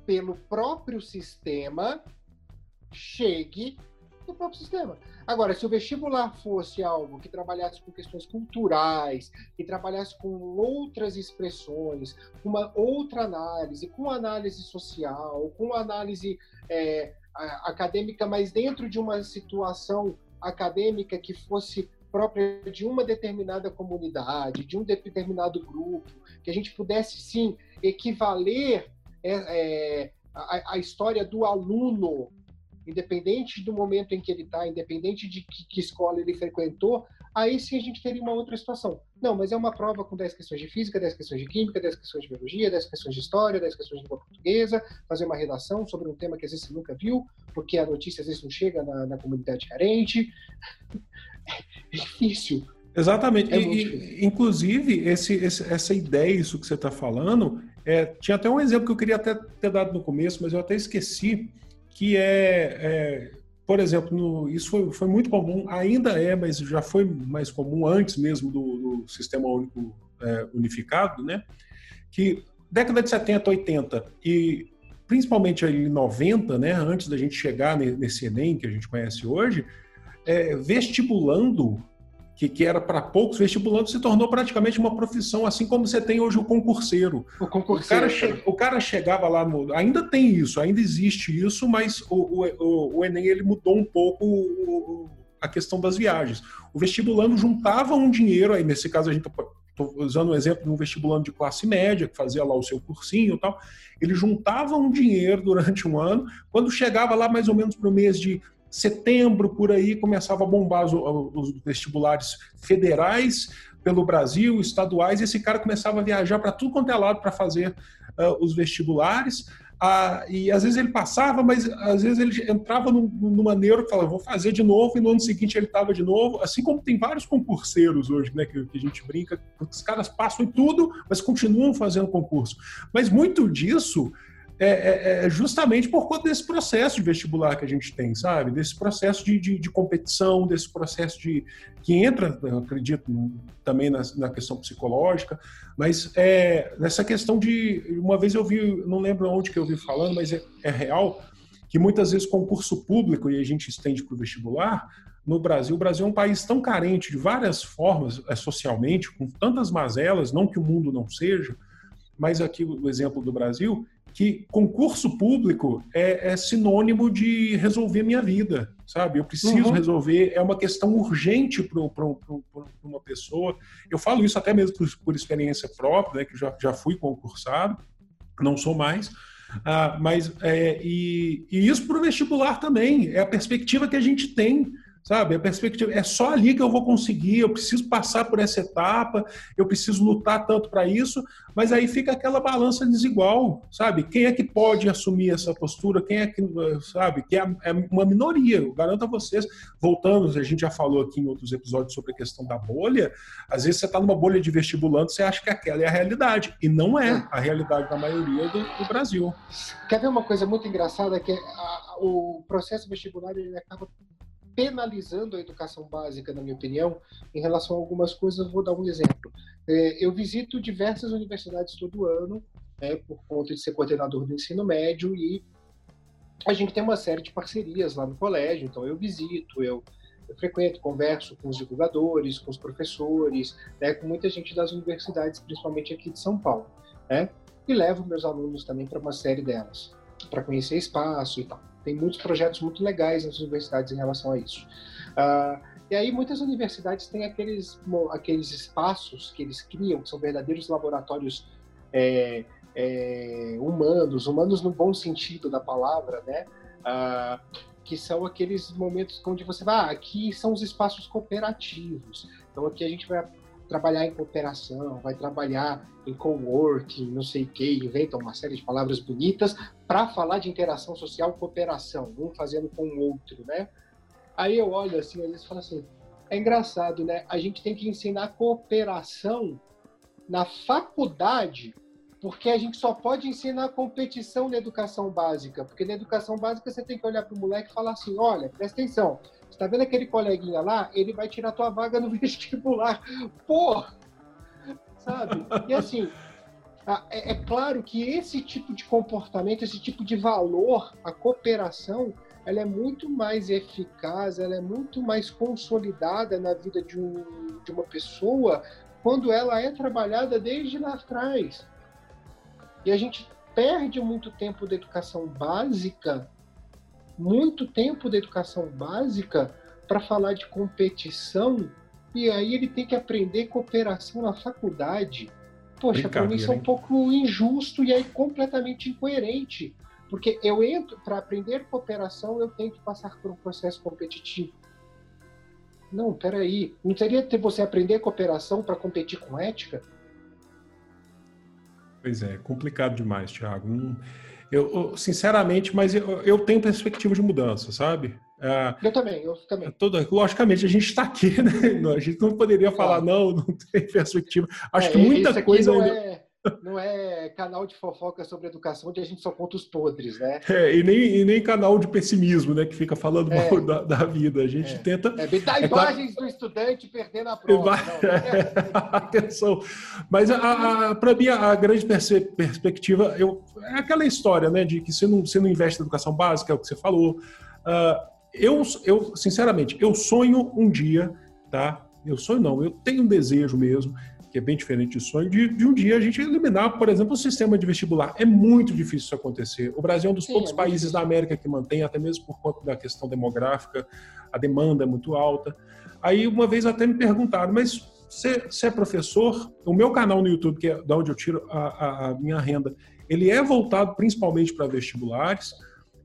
pelo próprio sistema chegue do próprio sistema. Agora, se o vestibular fosse algo que trabalhasse com questões culturais, que trabalhasse com outras expressões, com uma outra análise, com análise social, com análise é, acadêmica, mas dentro de uma situação acadêmica que fosse própria de uma determinada comunidade, de um determinado grupo, que a gente pudesse sim equivaler é, é, a, a, história do aluno independente do momento em que ele está, independente de que, que, escola ele frequentou, aí sim a gente teria uma outra situação. Não, mas é uma prova com 10 questões de física, 10 questões de química, 10 questões de biologia, 10 questões de história, 10 questões de língua portuguesa, fazer uma redação sobre um tema que às vezes você nunca viu, porque a notícia às vezes não chega na, na comunidade carente. *laughs* É difícil. Exatamente. É e, inclusive, esse, esse, essa ideia, isso que você está falando, é, tinha até um exemplo que eu queria até ter dado no começo, mas eu até esqueci que é, é por exemplo, no, isso foi, foi, muito comum, ainda é, mas já foi mais comum antes mesmo do, do Sistema Único é, Unificado, né? Que década de 70, 80 e principalmente em 90, né, antes da gente chegar nesse Enem que a gente conhece hoje, é, vestibulando que, que era para poucos vestibulantes, se tornou praticamente uma profissão, assim como você tem hoje o concurseiro. O concurseiro. O cara, o cara chegava lá, no, ainda tem isso, ainda existe isso, mas o, o, o Enem ele mudou um pouco o, a questão das viagens. O vestibulando juntava um dinheiro, aí nesse caso a gente estou usando o um exemplo de um vestibulando de classe média, que fazia lá o seu cursinho e tal, ele juntava um dinheiro durante um ano, quando chegava lá mais ou menos para o mês de setembro, por aí, começava a bombar os, os vestibulares federais pelo Brasil, estaduais, e esse cara começava a viajar para tudo quanto é lado para fazer uh, os vestibulares. Ah, e às vezes ele passava, mas às vezes ele entrava num, numa neuro e falava, vou fazer de novo, e no ano seguinte ele estava de novo. Assim como tem vários concurseiros hoje, né, que, que, a gente brinca, os caras passam em tudo, mas continuam fazendo concurso. Mas muito disso é, é, é, justamente por conta desse processo de vestibular que a gente tem, sabe? Desse processo de, de, de competição, desse processo de que entra, acredito, também na, na questão psicológica, mas é, nessa questão de uma vez eu vi, não lembro onde que eu vi falando, mas é, é real que muitas vezes concurso público e a gente estende para o vestibular no Brasil. O Brasil é um país tão carente de várias formas é, socialmente, com tantas mazelas, não que o mundo não seja, mas aqui o exemplo do Brasil, que concurso público é, é sinônimo de resolver minha vida, sabe? Eu preciso uhum. resolver, é uma questão urgente para uma pessoa. Eu falo isso até mesmo por, por experiência própria, né, que já, já fui concursado, não sou mais. Ah, mas é, e, e isso para o vestibular também é a perspectiva que a gente tem sabe? A perspectiva é só ali que eu vou conseguir, eu preciso passar por essa etapa, eu preciso lutar tanto para isso, mas aí fica aquela balança desigual, sabe? Quem é que pode assumir essa postura? Quem é que, sabe? Que é, é uma minoria. Eu garanto a vocês, voltando, a gente já falou aqui em outros episódios sobre a questão da bolha, às vezes você está numa bolha de vestibulando, você acha que aquela é a realidade, e não é a realidade da maioria do, do Brasil. Quer ver uma coisa muito engraçada que a, o processo vestibular ele acaba penalizando a educação básica, na minha opinião, em relação a algumas coisas. Vou dar um exemplo. É, eu visito diversas universidades todo ano, né, por conta de ser coordenador do ensino médio, e a gente tem uma série de parcerias lá no colégio. Então, eu visito, eu, eu frequento, converso com os divulgadores, com os professores, né, com muita gente das universidades, principalmente aqui de São Paulo. Né, e levo meus alunos também para uma série delas, para conhecer espaço e tal. Tem muitos projetos muito legais nas universidades em relação a isso. Uh, e aí muitas universidades têm aqueles, aqueles espaços que eles criam, que são verdadeiros laboratórios é, é, humanos, humanos no bom sentido da palavra, né? Uh, que são aqueles momentos onde você vai, ah, aqui são os espaços cooperativos. Então aqui a gente vai trabalhar em cooperação, vai trabalhar em coworking, não sei o que, inventam uma série de palavras bonitas para falar de interação social, cooperação, um fazendo com o outro, né? Aí eu olho assim, às vezes falo assim, é engraçado, né? A gente tem que ensinar cooperação na faculdade, porque a gente só pode ensinar competição na educação básica, porque na educação básica você tem que olhar para o moleque e falar assim, olha, presta atenção, você tá vendo aquele coleguinha lá? Ele vai tirar tua vaga no *laughs* vestibular. Pô! Sabe? E assim, é, é, claro que esse tipo de comportamento, esse tipo de valor, a cooperação, ela é muito mais eficaz, ela é muito mais consolidada na vida de, um, de uma pessoa quando ela é trabalhada desde lá atrás. E a gente perde muito tempo da educação básica, muito tempo da educação básica para falar de competição, e aí ele tem que aprender cooperação na faculdade. Poxa, para mim isso é um pouco injusto e aí completamente incoerente. Porque eu entro, para aprender cooperação, eu tenho que passar por um processo competitivo. Não, peraí. Não teria que você aprender cooperação para competir com ética? Pois é, complicado demais, Thiago. Eu, eu sinceramente, mas eu, eu, tenho perspectiva de mudança, sabe? É, eu também, eu também. Toda, logicamente, a gente está aqui, *laughs* né? A gente não poderia falar, não, não tem perspectiva. Acho é, que muita coisa. Ainda... é não é canal de fofoca sobre educação onde a gente só conta os podres, né? É, e nem, e nem canal de pessimismo, né? Que fica falando é. mal da, da, vida. A gente é. tenta. É, dá é imagens claro... do estudante perdendo a prova. Atenção. *laughs* Mas para mim, a grande perspectiva eu, é aquela história, né? De que você não, você não investe na educação básica, é o que você falou. Uh, eu, eu, sinceramente, eu sonho um dia, tá? Eu sonho não, eu tenho um desejo mesmo que é bem diferente de sonho, de, de, um dia a gente eliminar, por exemplo, o sistema de vestibular. É muito difícil isso acontecer. O Brasil é um dos Sim, poucos é países da América que mantém, até mesmo por conta da questão demográfica, a demanda é muito alta. Aí uma vez até me perguntaram, mas você, você é professor? O meu canal no YouTube, que é da onde eu tiro a, a, a minha renda, ele é voltado principalmente para vestibulares,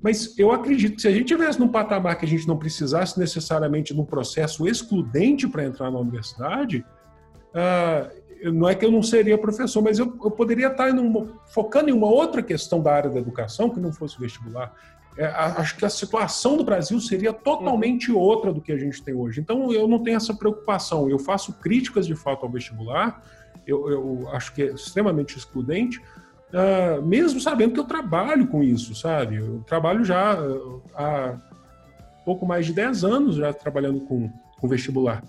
mas eu acredito que se a gente tivesse num patamar que a gente não precisasse necessariamente de um processo excludente para entrar na universidade, uh, não é que eu não seria professor, mas eu, eu poderia estar em focando em uma outra questão da área da educação que não fosse vestibular. É, acho que a situação do Brasil seria totalmente outra do que a gente tem hoje. Então, eu não tenho essa preocupação. Eu faço críticas de fato ao vestibular, eu, eu acho que é extremamente excludente, uh, mesmo sabendo que eu trabalho com isso, sabe? Eu trabalho já uh, há pouco mais de 10 anos já trabalhando com, com vestibular.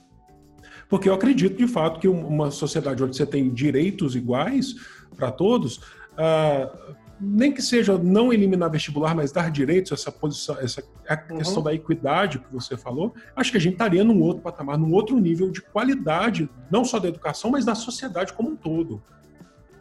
Porque eu acredito, de fato, que uma sociedade onde você tem direitos iguais para todos, uh, nem que seja não eliminar vestibular, mas dar direitos, essa posição, essa a uhum. questão da equidade que você falou, acho que a gente estaria num outro patamar, num outro nível de qualidade, não só da educação, mas da sociedade como um todo.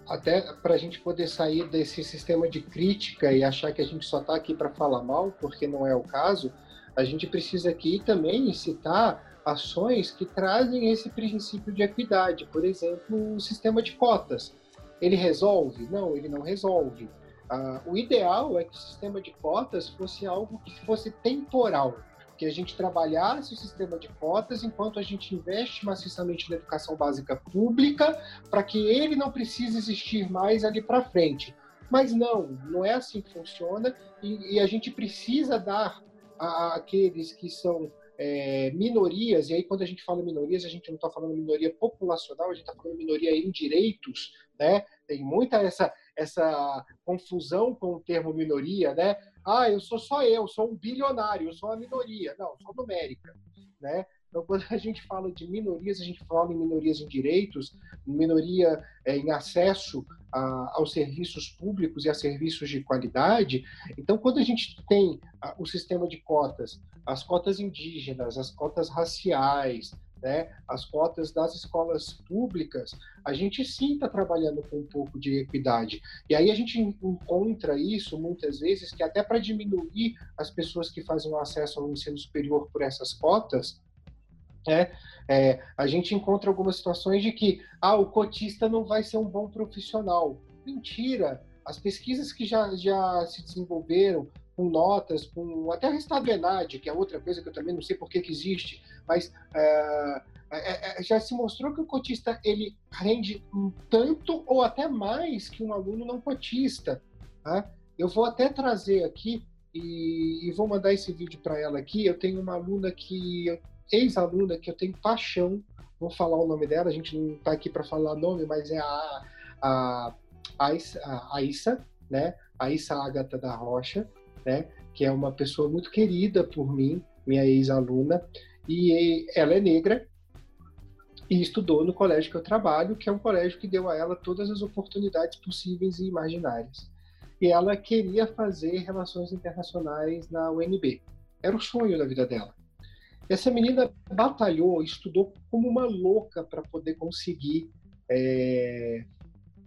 Até para a gente poder sair desse sistema de crítica e achar que a gente só está aqui para falar mal, porque não é o caso, a gente precisa aqui também citar ações que trazem esse princípio de equidade. Por exemplo, o sistema de cotas. Ele resolve? Não, ele não resolve. Ah, o ideal é que o sistema de cotas fosse algo que fosse temporal, que a gente trabalhasse o sistema de cotas enquanto a gente investe maciçamente na educação básica pública, para que ele não precise existir mais ali para frente. Mas não, não é assim que funciona e, e a gente precisa dar àqueles que são é, minorias, e aí quando a gente fala minorias, a gente não está falando minoria populacional, a gente está falando minoria em direitos, né? Tem muita essa, essa confusão com o termo minoria, né? Ah, eu sou só eu, sou um bilionário, eu sou uma minoria. Não, sou numérica, né? Então, quando a gente fala de minorias, a gente fala em minorias em direitos, minoria é, em acesso a, aos serviços públicos e a serviços de qualidade. Então, quando a gente tem a, o sistema de cotas, as cotas indígenas, as cotas raciais, né, as cotas das escolas públicas, a gente sim está trabalhando com um pouco de equidade. E aí a gente encontra isso muitas vezes que até para diminuir as pessoas que fazem o acesso ao ensino superior por essas cotas, é, é, a gente encontra algumas situações de que ah, o cotista não vai ser um bom profissional. Mentira! As pesquisas que já, já se desenvolveram com notas, com até o resultado do ENAD, que é outra coisa que eu também não sei por que, que existe, mas é, é, é, já se mostrou que o cotista ele rende um tanto ou até mais que um aluno não cotista. Tá? Eu vou até trazer aqui e, e vou mandar esse vídeo para ela aqui. Eu tenho uma aluna que eu ex-aluna que eu tenho paixão, vou falar o nome dela, a gente não está aqui para falar nome, mas é a, a, a, Aissa, né? A Aissa Agatha da Rocha, né? Que é uma pessoa muito querida por mim, minha ex-aluna, e ela é negra e estudou no colégio que eu trabalho, que é um colégio que deu a ela todas as oportunidades possíveis e imaginárias. E ela queria fazer relações internacionais na UNB. Era o sonho da vida dela. Essa menina batalhou, estudou como uma louca para poder conseguir é,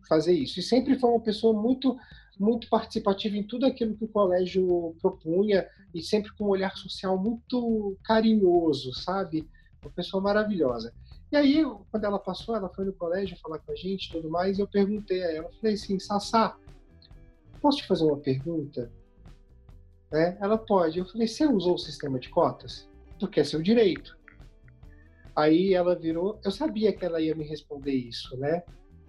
fazer isso. E sempre foi uma pessoa muito muito participativa em tudo aquilo que o colégio propunha e sempre com um olhar social muito carinhoso, sabe? Uma pessoa maravilhosa. E aí, quando ela passou, ela foi no colégio falar com a gente tudo mais, e eu perguntei a ela, falei assim, Sassá, posso te fazer uma pergunta? É, ela pode. Eu falei, você usou o sistema de cotas? Porque é seu direito. Aí ela virou, eu sabia que ela ia me responder isso, né?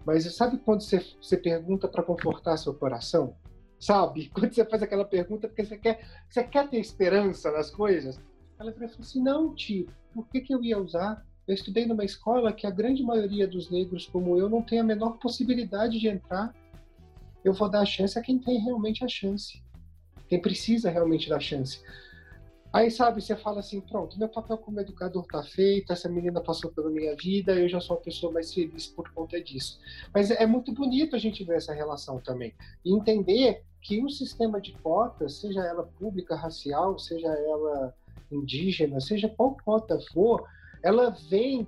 Mas sabe quando você, você pergunta para confortar seu coração? Sabe? *laughs* Quando você faz aquela pergunta porque você quer, você quer ter esperança nas coisas? Ela falou assim: não, tio, por que, que eu ia usar? Eu estudei numa escola que a grande maioria dos negros, como eu, não tem a menor possibilidade de entrar. Eu vou dar a chance a quem tem realmente a chance. Quem precisa realmente da chance. Aí, sabe, você fala assim, pronto, meu papel como educador tá feito, essa menina passou pela minha vida, eu já sou uma pessoa mais feliz por conta disso. Mas é muito bonito a gente ver essa relação também. E entender que o sistema de cotas, seja ela pública, racial, seja ela indígena, seja qual cota for, ela vem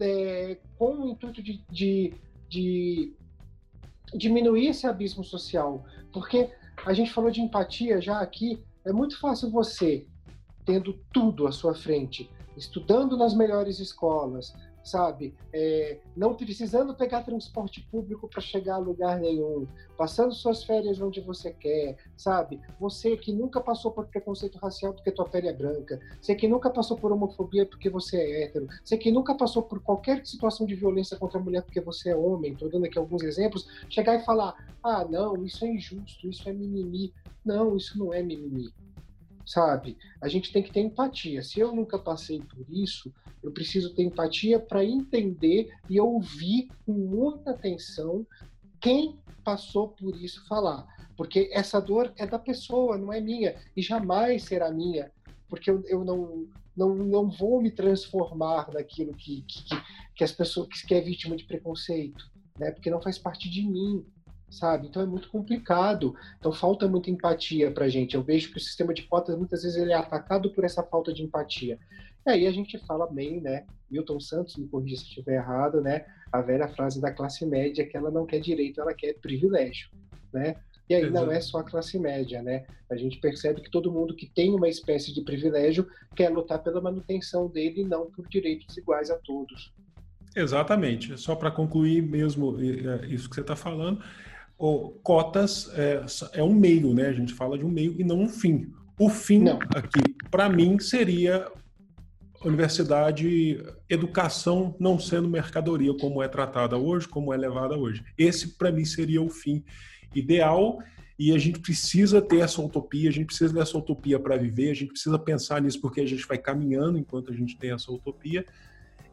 é, com o intuito de, de, de diminuir esse abismo social. Porque a gente falou de empatia já aqui, é muito fácil você, tendo tudo à sua frente, estudando nas melhores escolas, sabe? É, não precisando pegar transporte público para chegar a lugar nenhum, passando suas férias onde você quer, sabe? Você que nunca passou por preconceito racial porque tua pele é branca, você que nunca passou por homofobia porque você é hétero, você que nunca passou por qualquer situação de violência contra a mulher porque você é homem, estou dando aqui alguns exemplos, chegar e falar: ah, não, isso é injusto, isso é mimimi. Não, isso não é mimimi. Sabe? A gente tem que ter empatia. Se eu nunca passei por isso, eu preciso ter empatia para entender e ouvir com muita atenção quem passou por isso falar. Porque essa dor é da pessoa, não é minha. E jamais será minha. Porque eu, eu não, não, não vou me transformar naquilo que, que, que as pessoas que é vítima de preconceito. Né? Porque não faz parte de mim sabe? Então é muito complicado. Então falta muita empatia para a gente. Eu vejo que o sistema de cotas muitas vezes ele é atacado por essa falta de empatia. E aí a gente fala bem, né? Milton Santos, me corrija se estiver errado, né? A velha frase da classe média que ela não quer direito, ela quer privilégio, né? E aí Exato. não é só a classe média, né? A gente percebe que todo mundo que tem uma espécie de privilégio quer lutar pela manutenção dele e não por direitos iguais a todos. Exatamente. Só para concluir mesmo isso que você está falando, cotas é, é, um meio, né? A gente fala de um meio e não um fim. O fim não. aqui, para mim, seria universidade, educação não sendo mercadoria como é tratada hoje, como é levada hoje. Esse, para mim, seria o fim ideal e a gente precisa ter essa utopia, a gente precisa dessa utopia para viver, a gente precisa pensar nisso porque a gente vai caminhando enquanto a gente tem essa utopia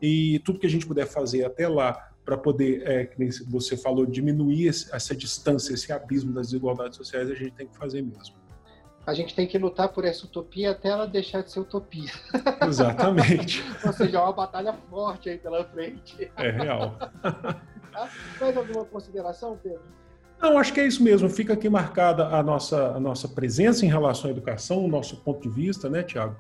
e tudo que a gente puder fazer até lá para poder, é, que você falou, diminuir essa distância, esse abismo das desigualdades sociais, a gente tem que fazer mesmo. A gente tem que lutar por essa utopia até ela deixar de ser utopia. *laughs* Exatamente. Ou seja, é uma batalha forte aí pela frente. É real. Tá? Mais alguma consideração, Pedro? Não, acho que é isso mesmo. Fica aqui marcada a nossa, a nossa presença em relação à educação, o nosso ponto de vista, né, Tiago?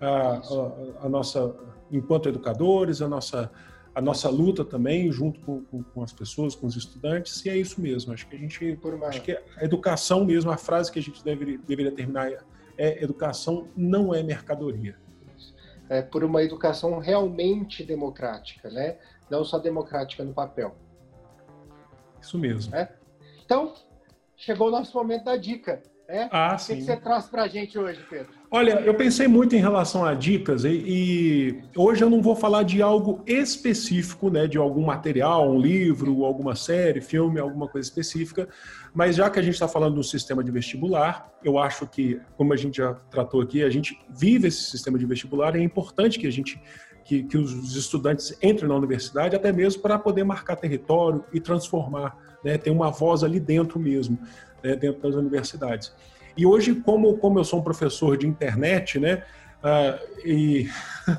A, a, a nossa, enquanto educadores, a nossa a nossa luta também, junto com, com, com, as pessoas, com os estudantes, e é isso mesmo. Acho que a gente, acho que a educação mesmo, a frase que a gente deve, deveria terminar é, é educação não é mercadoria. É por uma educação realmente democrática, né? Não só democrática no papel. Isso mesmo. É? Então, chegou o nosso momento da dica. É? Ah, o sim. que você traz para a gente hoje, Pedro? Olha, eu pensei muito em relação a dicas e, e, hoje eu não vou falar de algo específico, né, de algum material, um livro, alguma série, filme, alguma coisa específica, mas já que a gente está falando do sistema de vestibular, eu acho que, como a gente já tratou aqui, a gente vive esse sistema de vestibular e é importante que a gente que, que os estudantes entrem na universidade, até mesmo para poder marcar território e transformar, né, ter uma voz ali dentro mesmo né, dentro das universidades. E hoje, como, como eu sou um professor de internet, né, Uh, e,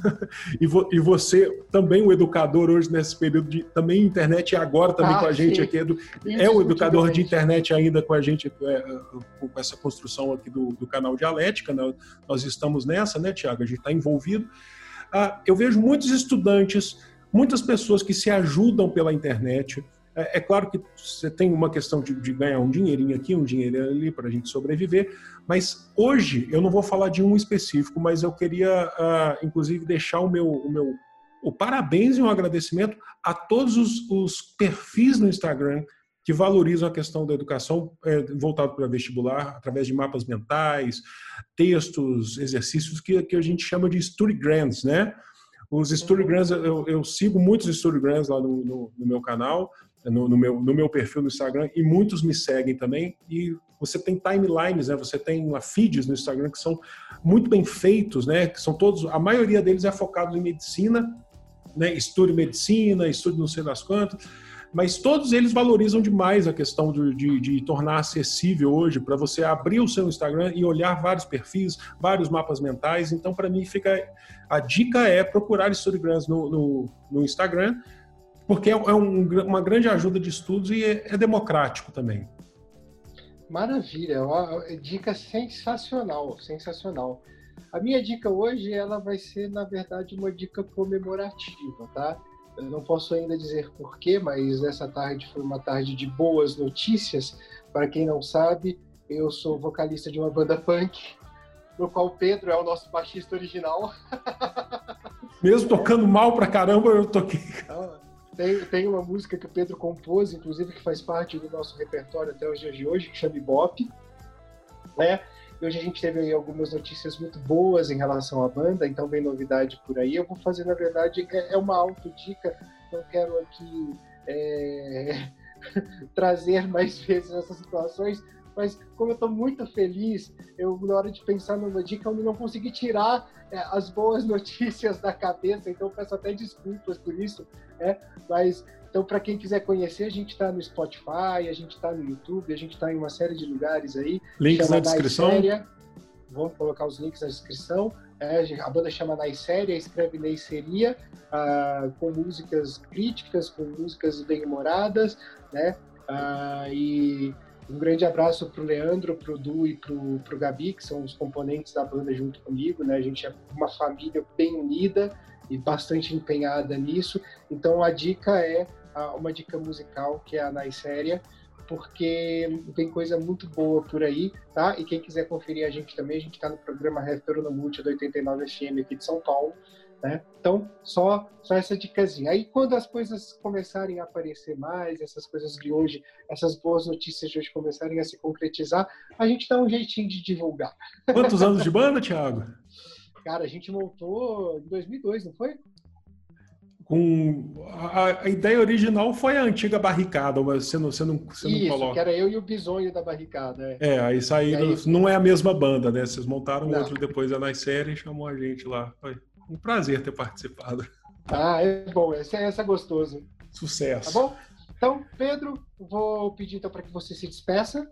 *laughs* e, vo, e, você também o educador hoje nesse período de também internet e agora também ah, com a gente sim. aqui edu, é o educador de internet ainda com a gente é, com essa construção aqui do, do canal Dialética né? nós estamos nessa né Tiago a gente está envolvido uh, eu vejo muitos estudantes muitas pessoas que se ajudam pela internet é, é claro que você tem uma questão de, de, ganhar um dinheirinho aqui, um dinheirinho ali para a gente sobreviver, mas hoje eu não vou falar de um específico, mas eu queria, uh, inclusive, deixar o meu, o meu o parabéns e um agradecimento a todos os, os perfis no Instagram que valorizam a questão da educação é, voltado para vestibular, através de mapas mentais, textos, exercícios que, que a gente chama de storygrams, né? Os storygrams, eu, eu sigo muitos storygrams lá no, no, no meu canal, no, no, meu, no meu perfil no Instagram e muitos me seguem também. E você tem timelines, né? Você tem feeds no Instagram que são muito bem feitos, né? Que são todos, a maioria deles é focado em medicina, né? Estude medicina, estude não sei das quantas. Mas todos eles valorizam demais a questão de, de, de tornar acessível hoje para você abrir o seu Instagram e olhar vários perfis, vários mapas mentais. Então, para mim, fica a dica é procurar Storygrams no, no, no Instagram porque é, é um, uma grande ajuda de estudos e é, é democrático também. Maravilha, é uma dica sensacional, sensacional. A minha dica hoje, ela vai ser, na verdade, uma dica comemorativa, tá? Eu não posso ainda dizer porquê, mas essa tarde foi uma tarde de boas notícias. Para quem não sabe, eu sou vocalista de uma banda punk, no qual o Pedro é o nosso baixista original. *laughs* Mesmo tocando mal pra caramba, eu toquei. Tem, tem uma música que o Pedro compôs, inclusive, que faz parte do nosso repertório até os dias de hoje, que chama Ibope. Né? E hoje a gente teve algumas notícias muito boas em relação à banda, então vem novidade por aí. Eu vou fazer, na verdade, é, é uma autodica, não quero aqui é, *laughs* trazer mais vezes essas situações, mas como eu estou muito feliz, eu na hora de pensar numa dica, eu não consegui tirar é, as boas *laughs* notícias da cabeça, então peço até desculpas por isso, né? Mas então, para quem quiser conhecer, a gente está no Spotify, a gente está no YouTube, a gente está em uma série de lugares aí. Links na descrição. Vamos colocar os links na descrição. É, a banda chama Naiséria, escreve Neiceria, ah, com músicas críticas, com músicas bem-humoradas, né? Ah, e um grande abraço para o Leandro, para o Du e para o Gabi, que são os componentes da banda junto comigo. Né? A gente é uma família bem unida e bastante empenhada nisso. Então a dica é uma dica musical que é a Naiséria, porque tem coisa muito boa por aí, tá? E quem quiser conferir a gente também, a gente está no programa Refero no Multi do 89 FM aqui de São Paulo. Né? Então, só, só essa dicasinha. Aí, quando as coisas começarem a aparecer mais, essas coisas de hoje, essas boas notícias de hoje começarem a se concretizar, a gente dá um jeitinho de divulgar. Quantos anos de banda, Thiago? Cara, a gente montou em 2002, não foi? Com a, a, ideia original foi a antiga barricada, mas você não, você não, você Isso, não coloca. que era eu e o bisonho da barricada. É, é aí saíram. Aí... Não é a mesma banda, né? Vocês montaram não. outro depois é nas séries e chamou a gente lá. Foi um prazer ter participado. Ah, é bom, essa, essa é gostoso. Sucesso. Tá bom? Então, Pedro, vou pedir então para que você se despeça.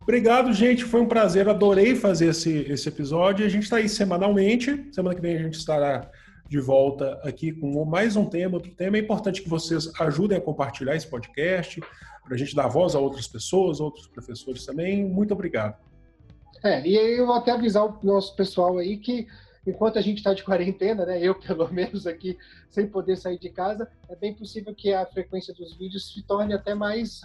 Obrigado, gente. Foi um prazer. Adorei fazer esse, esse episódio. A gente está aí semanalmente. Semana que vem a gente estará de volta aqui com mais um tema, outro tema. É importante que vocês ajudem a compartilhar esse podcast, para a gente dar voz a outras pessoas, outros professores também. Muito obrigado. É, e eu vou até avisar o nosso pessoal aí que enquanto a gente está de quarentena, né, eu *laughs* pelo menos aqui sem poder sair de casa, é bem possível que a frequência dos vídeos se torne até mais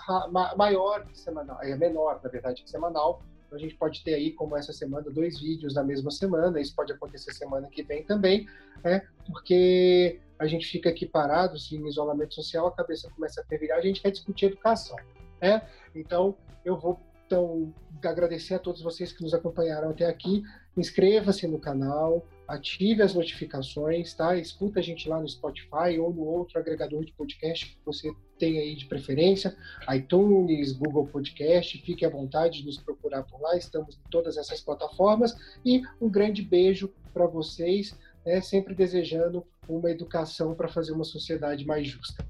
maior que semanal, é menor na verdade que semanal. Então a gente pode ter aí, como essa semana, dois vídeos na mesma semana. Isso pode acontecer semana que vem também, né? Porque a gente fica aqui parado, assim, em isolamento social, a cabeça começa a fervilhar, a gente quer discutir educação, né? Então eu vou então agradecer a todos vocês que nos acompanharam até aqui. Inscreva-se no canal, ative as notificações, tá? Escuta a gente lá no Spotify ou no outro agregador de podcast que você tem aí de preferência, iTunes, Google Podcast, fique à vontade de nos procurar por lá, estamos em todas essas plataformas e um grande beijo para vocês, né? sempre desejando uma educação para fazer uma sociedade mais justa.